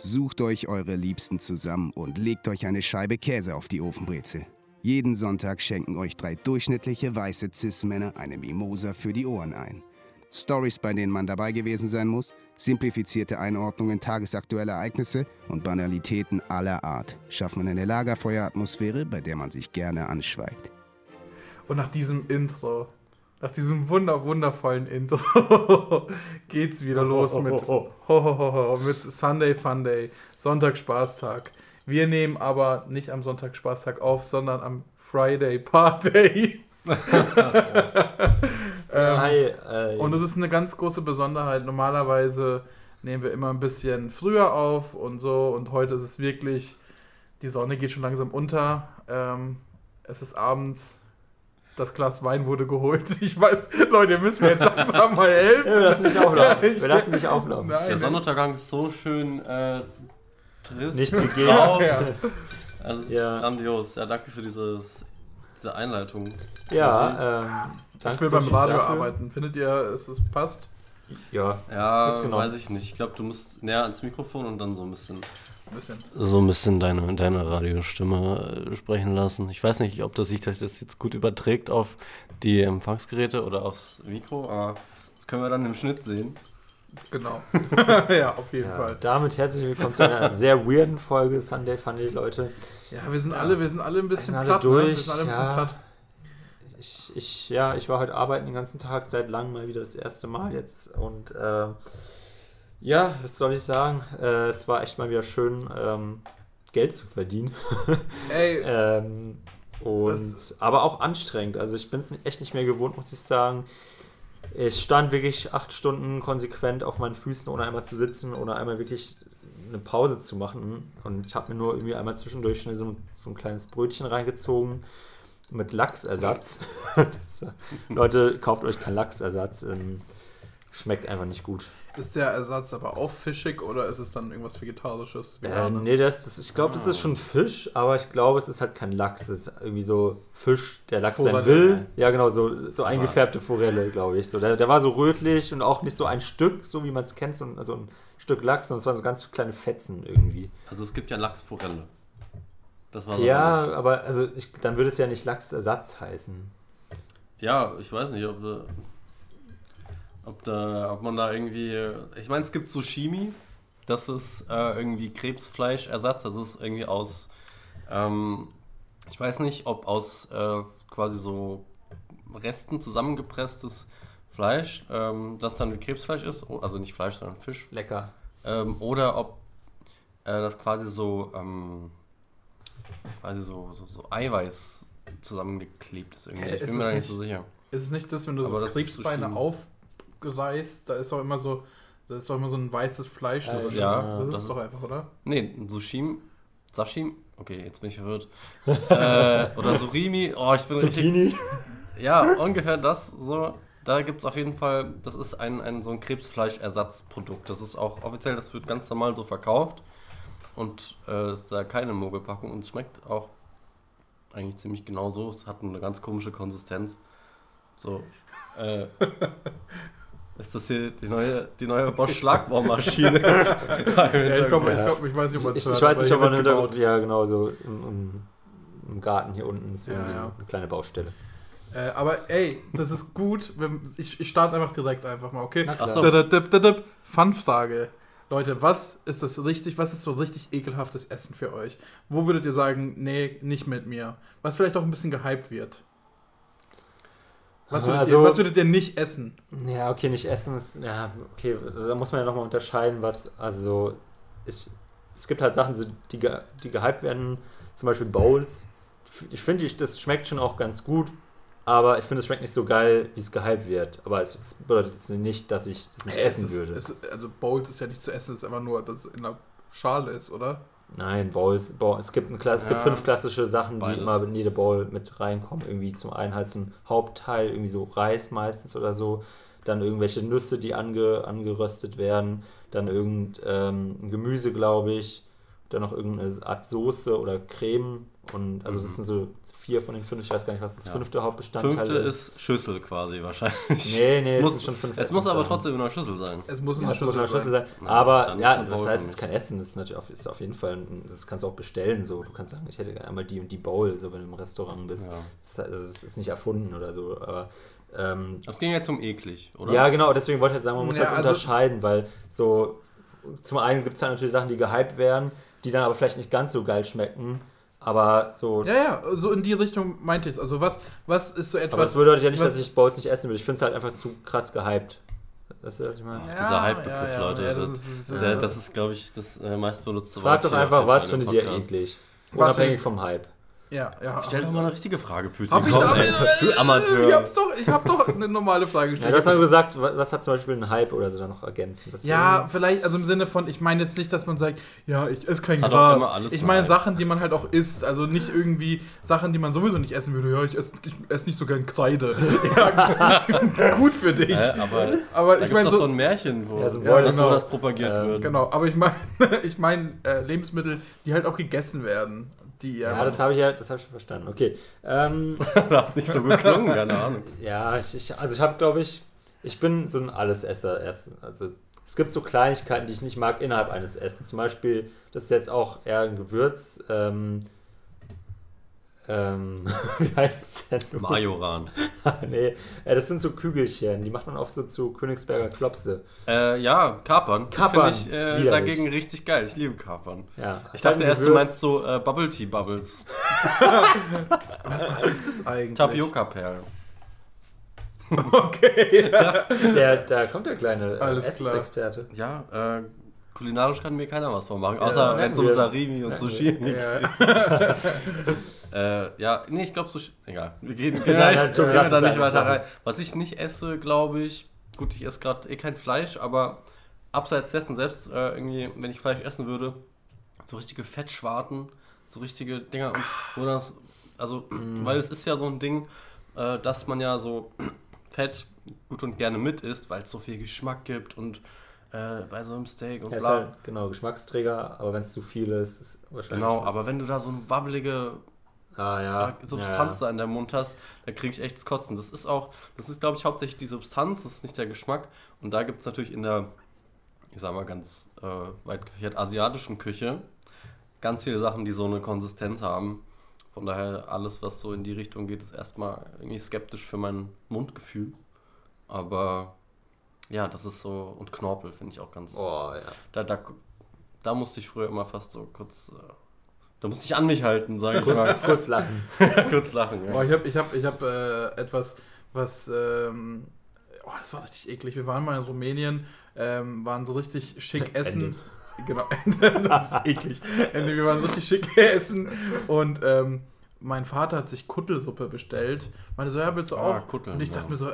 Sucht euch eure Liebsten zusammen und legt euch eine Scheibe Käse auf die Ofenbrezel. Jeden Sonntag schenken euch drei durchschnittliche weiße Cis-Männer eine Mimosa für die Ohren ein. Stories, bei denen man dabei gewesen sein muss, simplifizierte Einordnungen tagesaktueller Ereignisse und Banalitäten aller Art schaffen eine Lagerfeueratmosphäre, bei der man sich gerne anschweigt. Und nach diesem Intro, nach diesem wunder wundervollen Intro, geht's wieder los mit, ho, ho, ho, mit Sunday Funday, Sonntag Spaßtag. Wir nehmen aber nicht am Sonntag Spaßtag auf, sondern am Friday Party. ähm, Hi, äh, und es ist eine ganz große Besonderheit. Normalerweise nehmen wir immer ein bisschen früher auf und so. Und heute ist es wirklich, die Sonne geht schon langsam unter. Ähm, es ist abends. Das Glas Wein wurde geholt. Ich weiß, Leute, ihr müsst mir jetzt langsam mal helfen. Ja, wir lassen dich auflaufen. Wir lassen dich auflaufen. Nein, Der Sonnenuntergang ist so schön äh, trist. Nicht gegeben. ja. Also, es ja. ist grandios. Ja, danke für dieses, diese Einleitung. Ja, ähm, ich will beim Radio dafür. arbeiten. Findet ihr, es, es passt? Ja, ja genau. weiß ich nicht. Ich glaube, du musst näher ans Mikrofon und dann so ein bisschen. Ein bisschen. So ein bisschen deine, deine Radiostimme äh, sprechen lassen. Ich weiß nicht, ob das sich das jetzt gut überträgt auf die Empfangsgeräte oder aufs Mikro, aber das können wir dann im Schnitt sehen. Genau. ja, auf jeden ja, Fall. Damit herzlich willkommen zu einer sehr weirden Folge Sunday Funny, Leute. Ja, wir sind ja. alle, wir sind alle ein bisschen platt, durch. Ne? Wir sind alle ein bisschen platt ich, ich, ja, ich war heute arbeiten den ganzen Tag, seit langem mal wieder das erste Mal jetzt. Und äh, ja, was soll ich sagen? Äh, es war echt mal wieder schön, ähm, Geld zu verdienen. Ey. ähm, und, aber auch anstrengend. Also ich bin es echt nicht mehr gewohnt, muss ich sagen. Ich stand wirklich acht Stunden konsequent auf meinen Füßen, ohne einmal zu sitzen, ohne einmal wirklich eine Pause zu machen. Und ich habe mir nur irgendwie einmal zwischendurch schnell so, so ein kleines Brötchen reingezogen mit Lachsersatz. Leute, kauft euch keinen Lachsersatz. Ähm, schmeckt einfach nicht gut. Ist der Ersatz aber auch fischig oder ist es dann irgendwas Vegetarisches? Äh, nee, das, das, ich glaube, das ist schon Fisch, aber ich glaube, es ist halt kein Lachs. Es ist irgendwie so Fisch, der Lachs Forelle. sein will. Ja, genau, so, so eingefärbte Forelle, glaube ich. So, der, der war so rötlich und auch nicht so ein Stück, so wie man es kennt, so ein, also ein Stück Lachs, sondern es waren so ganz kleine Fetzen irgendwie. Also es gibt ja Lachsforelle. Das war so ja, nicht. aber also ich, dann würde es ja nicht Lachsersatz heißen. Ja, ich weiß nicht, ob, da, ob, da, ob man da irgendwie. Ich meine, es gibt Sushimi, das ist äh, irgendwie Krebsfleischersatz, das ist irgendwie aus. Ähm, ich weiß nicht, ob aus äh, quasi so Resten zusammengepresstes Fleisch, ähm, das dann Krebsfleisch ist, also nicht Fleisch, sondern Fisch. Lecker. Ähm, oder ob äh, das quasi so ähm, quasi so, so, so Eiweiß zusammengeklebt ist irgendwie. ich bin mir da nicht so sicher. Ist es nicht das, wenn du Aber so Krebsbeine so aufreißt, da ist auch immer so, da ist doch immer so ein weißes Fleisch also, drin. Ja, das, das ist doch einfach, oder? Nee, ein Sushim, Sashim, okay, jetzt bin ich verwirrt. äh, oder Surimi, oh, ich bin Zucchini. Richtig, ja, ungefähr das so. Da gibt es auf jeden Fall, das ist ein, ein so ein Krebsfleischersatzprodukt. Das ist auch offiziell, das wird ganz normal so verkauft und äh, ist da keine Mogelpackung und es schmeckt auch eigentlich ziemlich genau so. Es hat eine ganz komische Konsistenz. So, äh, ist das hier die neue, die neue Bosch Schlagbohrmaschine? ja, ich glaube, ich, glaub, ich weiß nicht, ob man es Ich, ich weiß nicht, ob man hinter, ja genau so im, im, im, Garten hier unten ist ja, ja. eine kleine Baustelle. Äh, aber ey, das ist gut. Ich, ich starte einfach direkt einfach mal, okay? Fun-Frage. Leute, was ist das richtig, was ist so richtig ekelhaftes Essen für euch? Wo würdet ihr sagen, nee, nicht mit mir? Was vielleicht auch ein bisschen gehypt wird? Was würdet, also, ihr, was würdet ihr nicht essen? Ja, okay, nicht essen ist, ja, okay, da muss man ja nochmal unterscheiden, was, also, ich, es gibt halt Sachen, die, die gehypt werden, zum Beispiel Bowls. Ich finde, das schmeckt schon auch ganz gut, aber ich finde, es schmeckt nicht so geil, wie es gehypt wird. Aber es, es bedeutet jetzt nicht, dass ich das nicht ja, essen ist, würde. Es, also Bowls ist ja nicht zu essen, es ist einfach nur, dass es in der Schale ist, oder? Nein, Bowls, Bowl, es, gibt ein, es ja, gibt fünf klassische Sachen, die immer in jede Bowl mit reinkommen. Irgendwie zum einen halt so ein Hauptteil, irgendwie so Reis meistens oder so. Dann irgendwelche Nüsse, die ange, angeröstet werden. Dann irgendein ähm, Gemüse, glaube ich. Dann noch irgendeine Art Soße oder Creme Und also das mhm. sind so vier von den fünf, ich weiß gar nicht, was das ja. fünfte Hauptbestandteil fünfte ist. Fünfte ist Schüssel quasi wahrscheinlich. Nee, nee, es, es muss, schon fünf Es muss aber sein. trotzdem in einer Schüssel sein. Es muss in einer, ja, Schüssel, Schüssel, sein. sein. Aber ja, das heißt, es ist kein Essen, das ist natürlich auf, ist auf jeden Fall, das kannst du auch bestellen. So. Du kannst sagen, ich hätte einmal die und die Bowl, so wenn du im Restaurant bist. Ja. Das, also, das ist nicht erfunden oder so. Aber ähm, das ging jetzt um eklig, oder? Ja, genau, deswegen wollte ich halt sagen, man muss ja, halt also unterscheiden, weil so zum einen gibt es halt natürlich Sachen, die gehypt werden, die dann aber vielleicht nicht ganz so geil schmecken. Aber so. Ja, ja, so in die Richtung meinte ich es. Also, was, was ist so etwas. Aber das bedeutet ja nicht, dass ich Bowls nicht essen will. Ich finde es halt einfach zu krass gehypt. Das ist, was ich meine. Ja, Dieser Hype-Begriff, ja, ja, Leute. das, das, ist, das, das ist glaube ich, das äh, meistbenutzte Wort. Frag doch einfach, was findet ihr eklig? Unabhängig vom Hype. Ja, ja. Stell doch mal eine richtige Frage, Pütchen. Hab ich Komm, ey, du Amateur. Ich, hab's doch, ich hab doch eine normale Frage gestellt. Ja, du hast mal gesagt, was hat zum Beispiel ein Hype oder so da noch ergänzt? Ja, vielleicht, also im Sinne von, ich meine jetzt nicht, dass man sagt, ja, ich esse kein Gras. Ich meine Sachen, die man halt auch isst. Also nicht irgendwie Sachen, die man sowieso nicht essen würde. Ja, ich esse, ich esse nicht so gern Kreide. ja, gut für dich. Äh, aber aber ich meine so, so ein Märchen, wo, ja, so ja, genau. das propagiert ähm, wird. Genau, aber ich meine ich mein, äh, Lebensmittel, die halt auch gegessen werden die ja, das habe ich ja, das habe ich schon verstanden. Okay. Ähm, du hast nicht so geklungen, keine Ahnung. ja, ich, ich, also ich habe, glaube ich, ich bin so ein Allesesser. Also es gibt so Kleinigkeiten, die ich nicht mag innerhalb eines Essens. Zum Beispiel, das ist jetzt auch eher ein Gewürz. Ähm, ähm, wie heißt es denn? Majoran. nee, äh, das sind so Kügelchen, die macht man oft so zu Königsberger Klopse. Äh, ja, Kapern. Kapern. ich äh, dagegen richtig geil. Ich liebe Kapern. Ja. Ich dachte erst, du meinst so äh, Bubble Tea Bubbles. was, was, ist das eigentlich? Tapioca-Perlen. Okay. Ja. Der, da kommt der kleine äh, Essensexperte. Ja, äh, kulinarisch kann mir keiner was vormachen, außer ja, wenn es um Sarimi und Sushi geht. Ja. Äh, ja, nee, ich glaube so. Egal. Wir gehen, gehen, nein, nein, gehen da nicht weiter rein. Was ich nicht esse, glaube ich, gut, ich esse gerade eh kein Fleisch, aber abseits dessen selbst, äh, irgendwie, wenn ich Fleisch essen würde, so richtige Fettschwarten, so richtige Dinger, und, wo das, also, mm. weil es ist ja so ein Ding, äh, dass man ja so Fett gut und gerne mit isst, weil es so viel Geschmack gibt und äh, bei so einem Steak und ja, bla. Halt, genau, Geschmacksträger, aber wenn es zu viel ist, ist wahrscheinlich. Genau, aber wenn du da so eine wabbelige ah, ja. Substanz ja, da in der Mund hast, da kriege ich echt Kotzen. Das ist auch, das ist glaube ich hauptsächlich die Substanz, das ist nicht der Geschmack. Und da gibt es natürlich in der, ich sag mal ganz äh, weit gefächert, asiatischen Küche ganz viele Sachen, die so eine Konsistenz haben. Von daher, alles, was so in die Richtung geht, ist erstmal irgendwie skeptisch für mein Mundgefühl. Aber ja, das ist so. Und Knorpel finde ich auch ganz. Oh, ja. Da, da, da musste ich früher immer fast so kurz. Da musste ich an mich halten, sage ich mal. Kurz lachen. Kurz lachen, ja. Oh, ich habe ich hab, ich hab, äh, etwas, was. Ähm, oh, das war richtig eklig. Wir waren mal in Rumänien, ähm, waren so richtig schick essen. Genau, das ist eklig. Wir waren richtig schick essen und. Ähm, mein Vater hat sich Kuttelsuppe bestellt. Meine so, ja, willst du ah, auch? Ah, Kutteln, und ich dachte ja. mir so,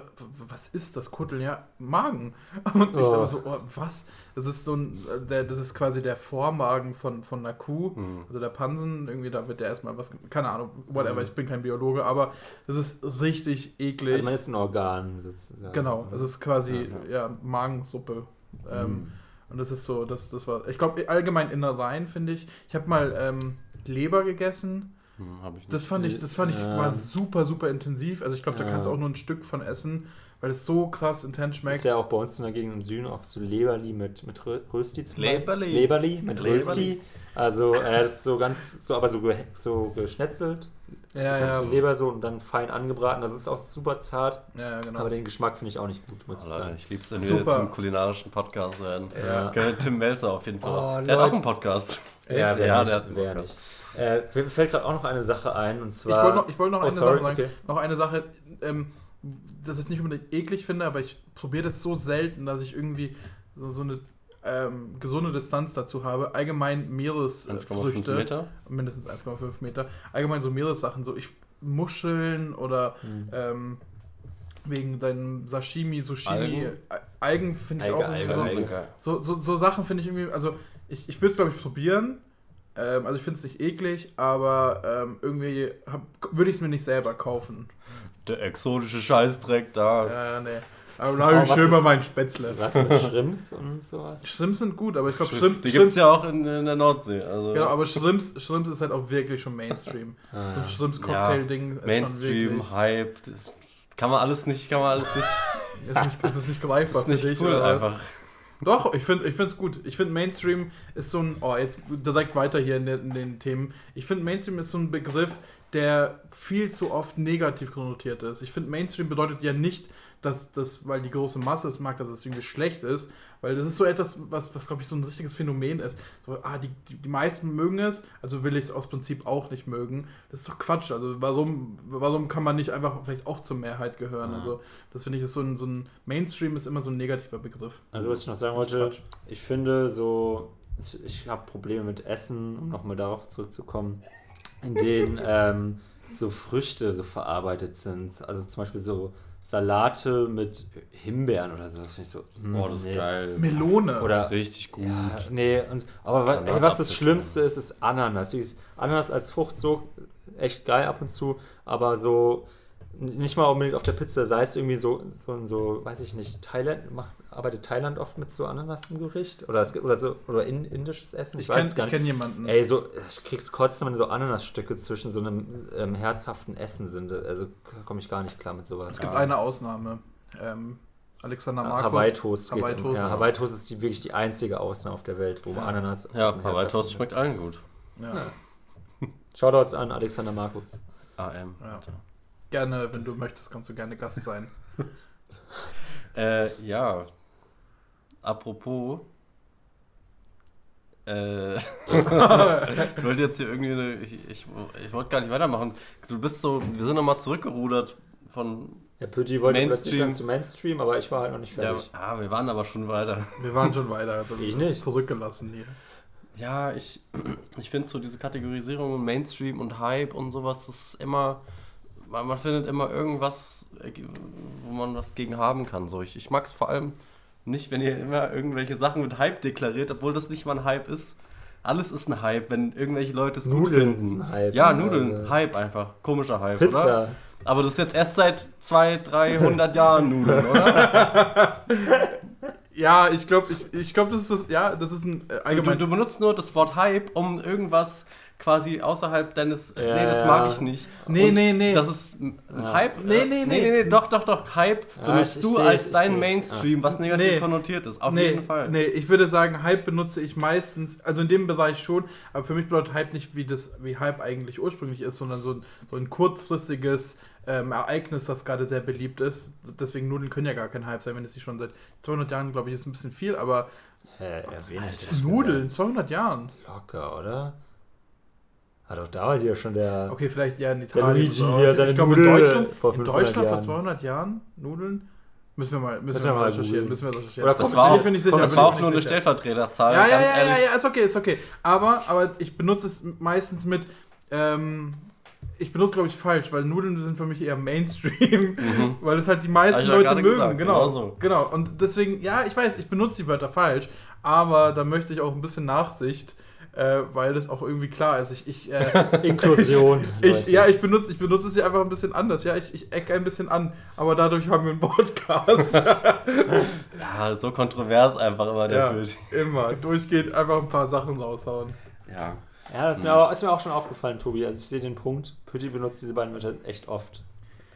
was ist das Kutteln? Ja, Magen. Und ich oh. dachte so, oh, was? Das ist so ein, der, das ist quasi der Vormagen von, von einer Kuh, mhm. also der Pansen. Irgendwie, da wird der erstmal was, keine Ahnung, whatever, mhm. ich bin kein Biologe, aber das ist richtig eklig. Also man ist ein Organ. Sozusagen. Genau, das ist quasi, ja, ja. ja Magensuppe. Ähm, mhm. und das ist so, das, das war, ich glaube, allgemein Innereien, finde ich. Ich habe mal ähm, Leber gegessen. Hm, das fand ich, das fand ich ja. war super, super intensiv. Also ich glaube, da ja. kannst du auch nur ein Stück von essen, weil es so krass intens schmeckt. Das ist ja auch bei uns in der Gegend im Süden auch so Leberli mit, mit Rösti zum Leberli. Leberli mit Rösti. Also äh, das ist so ganz, so aber so, ge, so geschnetzelt. Ja, ja. Leber so und dann fein angebraten. Das ist auch super zart. Ja, genau. Aber den Geschmack finde ich auch nicht gut, muss ich sagen. Ich liebe es, wenn wir jetzt im kulinarischen Podcast werden. Ja. Tim Melzer auf jeden Fall. Oh, der hat auch einen Podcast. Echt? Ja, ja, der hat einen Podcast. Äh, mir fällt gerade auch noch eine Sache ein und zwar. Ich wollte noch, wollt noch oh, eine sorry, Sache sagen. Okay. Noch eine Sache, ähm, dass ich nicht unbedingt eklig finde, aber ich probiere das so selten, dass ich irgendwie so, so eine ähm, gesunde Distanz dazu habe. Allgemein Meeresfrüchte. Meter? Mindestens 1,5 Meter. Allgemein so Meeressachen, so ich Muscheln oder mhm. ähm, wegen deinem Sashimi, Sushimi, Algen, Algen finde ich Alge, auch irgendwie Alge, so, so, so, so, Sachen finde ich irgendwie, also ich, ich würde es glaube ich probieren, ähm, also ich finde es nicht eklig, aber ähm, irgendwie würde ich es mir nicht selber kaufen. Der exotische Scheißdreck da. Ja, nee. Aber da habe ich schön mal meinen Spätzle. Was mit Schrimps und sowas? Schrimps sind gut, aber ich glaube, Schrimps. Die gibt es ja auch in, in, der Nordsee. Also. Genau, aber Schrimps, Schrimps ist halt auch wirklich schon Mainstream. ah, so ein Schrimps-Cocktail-Ding ja, Mainstream, Hype. Kann man alles nicht, kann man alles nicht. ist, nicht ist es nicht greifbar ist nicht für dich cool, oder einfach. Doch, ich finde es gut. Ich finde Mainstream ist so ein, oh, jetzt direkt weiter hier in, den, in den Themen. Ich finde Mainstream ist so ein Begriff, der viel zu oft negativ konnotiert ist. Ich finde Mainstream bedeutet ja nicht, dass das, weil die große Masse es mag, dass es irgendwie schlecht ist, weil das ist so etwas, was, was glaube ich, so ein richtiges Phänomen ist. So, ah, die, die, die meisten mögen es, also will ich es aus Prinzip auch nicht mögen. Das ist doch Quatsch. Also warum, warum kann man nicht einfach vielleicht auch zur Mehrheit gehören? Ja. Also das finde ich, ist so ein, so ein Mainstream ist immer so ein negativer Begriff. Also was ich noch sagen wollte, ich finde so, ich, ich habe Probleme mit Essen, um nochmal darauf zurückzukommen, in denen ähm, so Früchte so verarbeitet sind. Also zum Beispiel so Salate mit Himbeeren oder so. Das finde ich so. Oh, das ist nee. geil. Melone. Oder richtig gut. Ja, nee, und, aber ey, was das Schlimmste ist, ist Ananas. Ananas als Frucht so echt geil ab und zu, aber so nicht mal unbedingt auf der Pizza, sei es irgendwie so, so, so weiß ich nicht, Thailand, macht, arbeitet Thailand oft mit so Ananas im Gericht? Oder, es, oder so, oder in, indisches Essen? Ich, ich weiß kenn, kenne jemanden. Ey, so, ich krieg's kotzen, wenn so Ananasstücke zwischen so einem ähm, herzhaften Essen sind. Also komme ich gar nicht klar mit sowas. Es gibt ja. eine Ausnahme. Ähm, Alexander Markus. Hawaii Toast. Hawaii Toast. Ja, Hawaii Toast ist die, wirklich die einzige Ausnahme auf der Welt, wo ja. Ananas. Ja, Hawaii Toast schmeckt allen gut. Ja. ja. Shoutouts an Alexander Markus. AM. Ja. Gerne, wenn du möchtest, kannst du gerne Gast sein. äh, ja. Apropos. Äh, ich wollte jetzt hier irgendwie eine, ich, ich, ich wollte gar nicht weitermachen. Du bist so, wir sind nochmal zurückgerudert von. Ja, Pötti wollte Mainstream. plötzlich dann zu Mainstream, aber ich war halt noch nicht fertig. Ja, ah, wir waren aber schon weiter. Wir waren schon weiter. ich nicht. Zurückgelassen hier. Ja, ich, ich finde so diese Kategorisierung und Mainstream und Hype und sowas, das ist immer man, man findet immer irgendwas, äh, wo man was gegen haben kann. So, ich, ich mag es vor allem nicht, wenn ihr immer irgendwelche Sachen mit Hype deklariert, obwohl das nicht mal ein Hype ist. Alles ist ein Hype, wenn irgendwelche Leute es gut finden. Ist ein Hype, ja, Nudeln, also. Hype einfach. Komischer Hype, Pizza. oder? Aber das ist jetzt erst seit 200, 300 Jahren Nudeln, oder? ja, ich glaube, ich, ich glaub, das ist das, ja, das ist ein äh, allgemein. Du, du, benutzt nur das Wort Hype, um irgendwas quasi außerhalb deines. Ja, nee, das mag ich nicht. Nee, Und nee, nee. Das ist Hype. Nee, nee, nee, nee, nee. Doch, doch, doch. Hype benutzt du als dein Mainstream, was negativ nee. konnotiert ist. Auf jeden Fall. Nee, ich würde sagen, Hype benutze ich meistens, also in dem Bereich schon, aber für mich bedeutet Hype nicht, wie, das, wie Hype eigentlich ursprünglich ist, sondern so, so ein kurzfristiges. Ähm, Ereignis, das gerade sehr beliebt ist. Deswegen Nudeln können ja gar kein Hype sein, wenn es sie schon seit 200 Jahren, glaube ich, ist ein bisschen viel, aber Hä, ja, Nudeln, 200 Jahren. Locker, oder? Hat auch damals hier schon der. Okay, vielleicht ja in Italien. Der Luigi hier seine ich glaube, in Deutschland, vor, in Deutschland vor 200 Jahren Nudeln. Müssen wir mal, müssen, wir mal recherchieren. Müssen wir recherchieren. Oder das war auch, ich sicher, das war auch nur eine Stellvertreterzahl. Ja, ja, ja, ja, ja, ist okay, ist okay. Aber, aber ich benutze es meistens mit. Ähm, ich benutze, glaube ich, falsch, weil Nudeln sind für mich eher Mainstream, mhm. weil es halt die meisten Leute mögen. Gesagt, genau, genau, so. genau. Und deswegen, ja, ich weiß, ich benutze die Wörter falsch, aber da möchte ich auch ein bisschen Nachsicht äh, weil das auch irgendwie klar ist. Ich, ich, äh, Inklusion. Ich, ja, ich benutze, ich benutze es ja einfach ein bisschen anders. Ja, ich, ich ecke ein bisschen an, aber dadurch haben wir einen Podcast. ja, so kontrovers einfach immer der ja, Bild. Immer. Durchgeht einfach ein paar Sachen raushauen. Ja. Ja, das ist mir, auch, ist mir auch schon aufgefallen, Tobi. Also ich sehe den Punkt. Pütti benutzt diese beiden Wörter echt oft.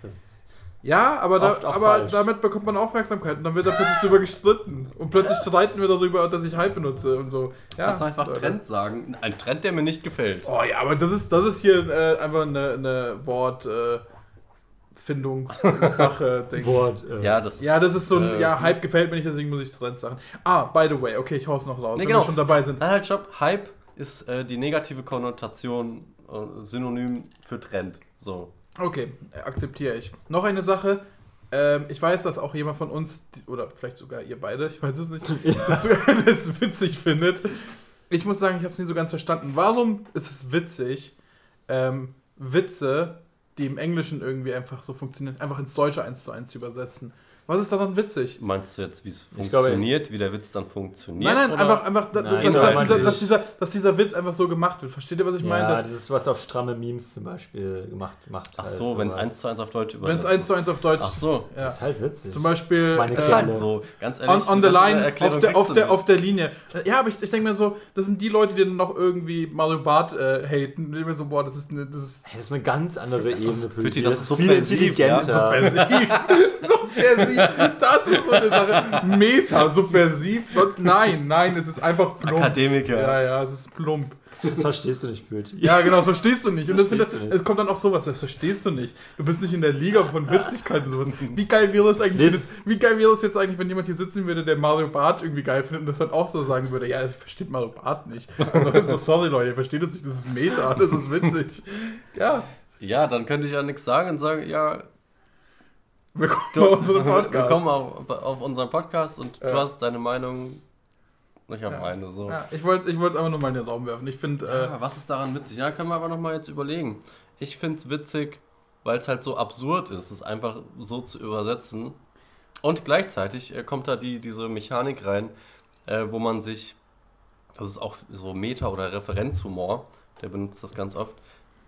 Das ist ja, aber, da, aber damit bekommt man Aufmerksamkeit und dann wird da plötzlich drüber gestritten. Und plötzlich streiten wir darüber, dass ich Hype benutze und so. Ja, Kannst du einfach Leute. Trend sagen. Ein Trend, der mir nicht gefällt. Oh ja, aber das ist, das ist hier äh, einfach eine, eine Wort. Äh, Findungssache, Wort. Äh, ja, das, ja, das ist so ein, äh, ja, Hype gefällt mir nicht, deswegen muss ich Trend sagen. Ah, by the way, okay, ich hau's noch raus, nee, wenn genau. wir schon dabei sind. Halt, stopp. Hype ist äh, die negative Konnotation, äh, Synonym für Trend. So. Okay, akzeptiere ich. Noch eine Sache. Ähm, ich weiß, dass auch jemand von uns, oder vielleicht sogar ihr beide, ich weiß es nicht, ja. das, das witzig findet. Ich muss sagen, ich habe es nie so ganz verstanden. Warum ist es witzig, ähm, Witze, die im Englischen irgendwie einfach so funktionieren, einfach ins Deutsche eins zu eins zu übersetzen? Was ist daran witzig? Meinst du jetzt, wie es funktioniert, glaube, wie der Witz dann funktioniert? Nein, nein, oder? einfach, einfach nein, dass, dass, dieser, dass, dieser, dass, dieser, Witz einfach so gemacht wird. Versteht ihr, was ich ja, meine? Ja, das ist was auf stramme Memes zum Beispiel gemacht macht. Ach halt so, halt wenn es 1 zu 1 auf Deutsch übersetzt. Wenn es 1 zu 1 auf Deutsch. Ach so. Ja. Das ist halt witzig. Zum Beispiel. Meine äh, halt so, ganz ehrlich. On, on the line, auf der, auf, der, auf der Linie. Ja, aber ich, ich denke mir so, das sind die Leute, die dann noch irgendwie Mario Bart äh, haten. Ich mir so, boah, das ist eine. Das ist, das ist eine ganz andere Ebene. Pöti, das, ist viel intelligenter. Subversiv. subversiv. Das ist so eine Sache. Meta, subversiv. Nein, nein, es ist einfach plump. Akademiker. Ja, ja, es ist plump. Das verstehst du nicht, Böti. Ja, genau, das verstehst du nicht. Und das finde, es kommt dann auch sowas, das verstehst du nicht. Du bist nicht in der Liga von Witzigkeit und sowas. Wie geil wäre es eigentlich, jetzt, wie geil wäre es jetzt eigentlich, wenn jemand hier sitzen würde, der Mario Bart irgendwie geil findet und das dann auch so sagen würde, ja, er versteht Mario Bart nicht. Also, sorry Leute, ihr versteht es nicht, das ist Meta, das ist witzig. Ja. Ja, dann könnte ich ja nichts sagen und sagen, ja, Willkommen du, bei unserem Podcast. Willkommen auf, auf unseren Podcast und ja. du hast deine Meinung. Ich habe ja. meine so. Ja, ich wollte es einfach nur mal in den Raum werfen. Ich finde. Äh, was ist daran witzig? Ja, können wir aber nochmal jetzt überlegen. Ich finde es witzig, weil es halt so absurd ist, es einfach so zu übersetzen. Und gleichzeitig äh, kommt da die, diese Mechanik rein, äh, wo man sich. Das ist auch so Meta- oder Referenzhumor, der benutzt das ganz oft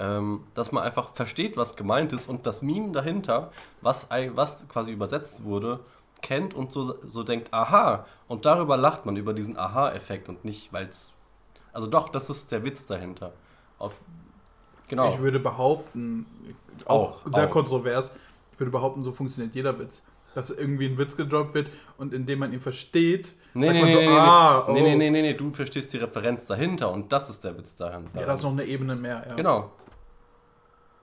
ähm, dass man einfach versteht, was gemeint ist und das Meme dahinter, was, was quasi übersetzt wurde, kennt und so, so denkt, aha, und darüber lacht man, über diesen Aha-Effekt und nicht, weil es. Also doch, das ist der Witz dahinter. Auch, genau. Ich würde behaupten, auch, auch sehr auch. kontrovers, ich würde behaupten, so funktioniert jeder Witz. Dass irgendwie ein Witz gedroppt wird und indem man ihn versteht, nee, sagt nee, man so, nee, ah, nee, oh. nee, nee, nee, nee, du verstehst die Referenz dahinter und das ist der Witz dahinter. Ja, das ist noch eine Ebene mehr, ja. Genau.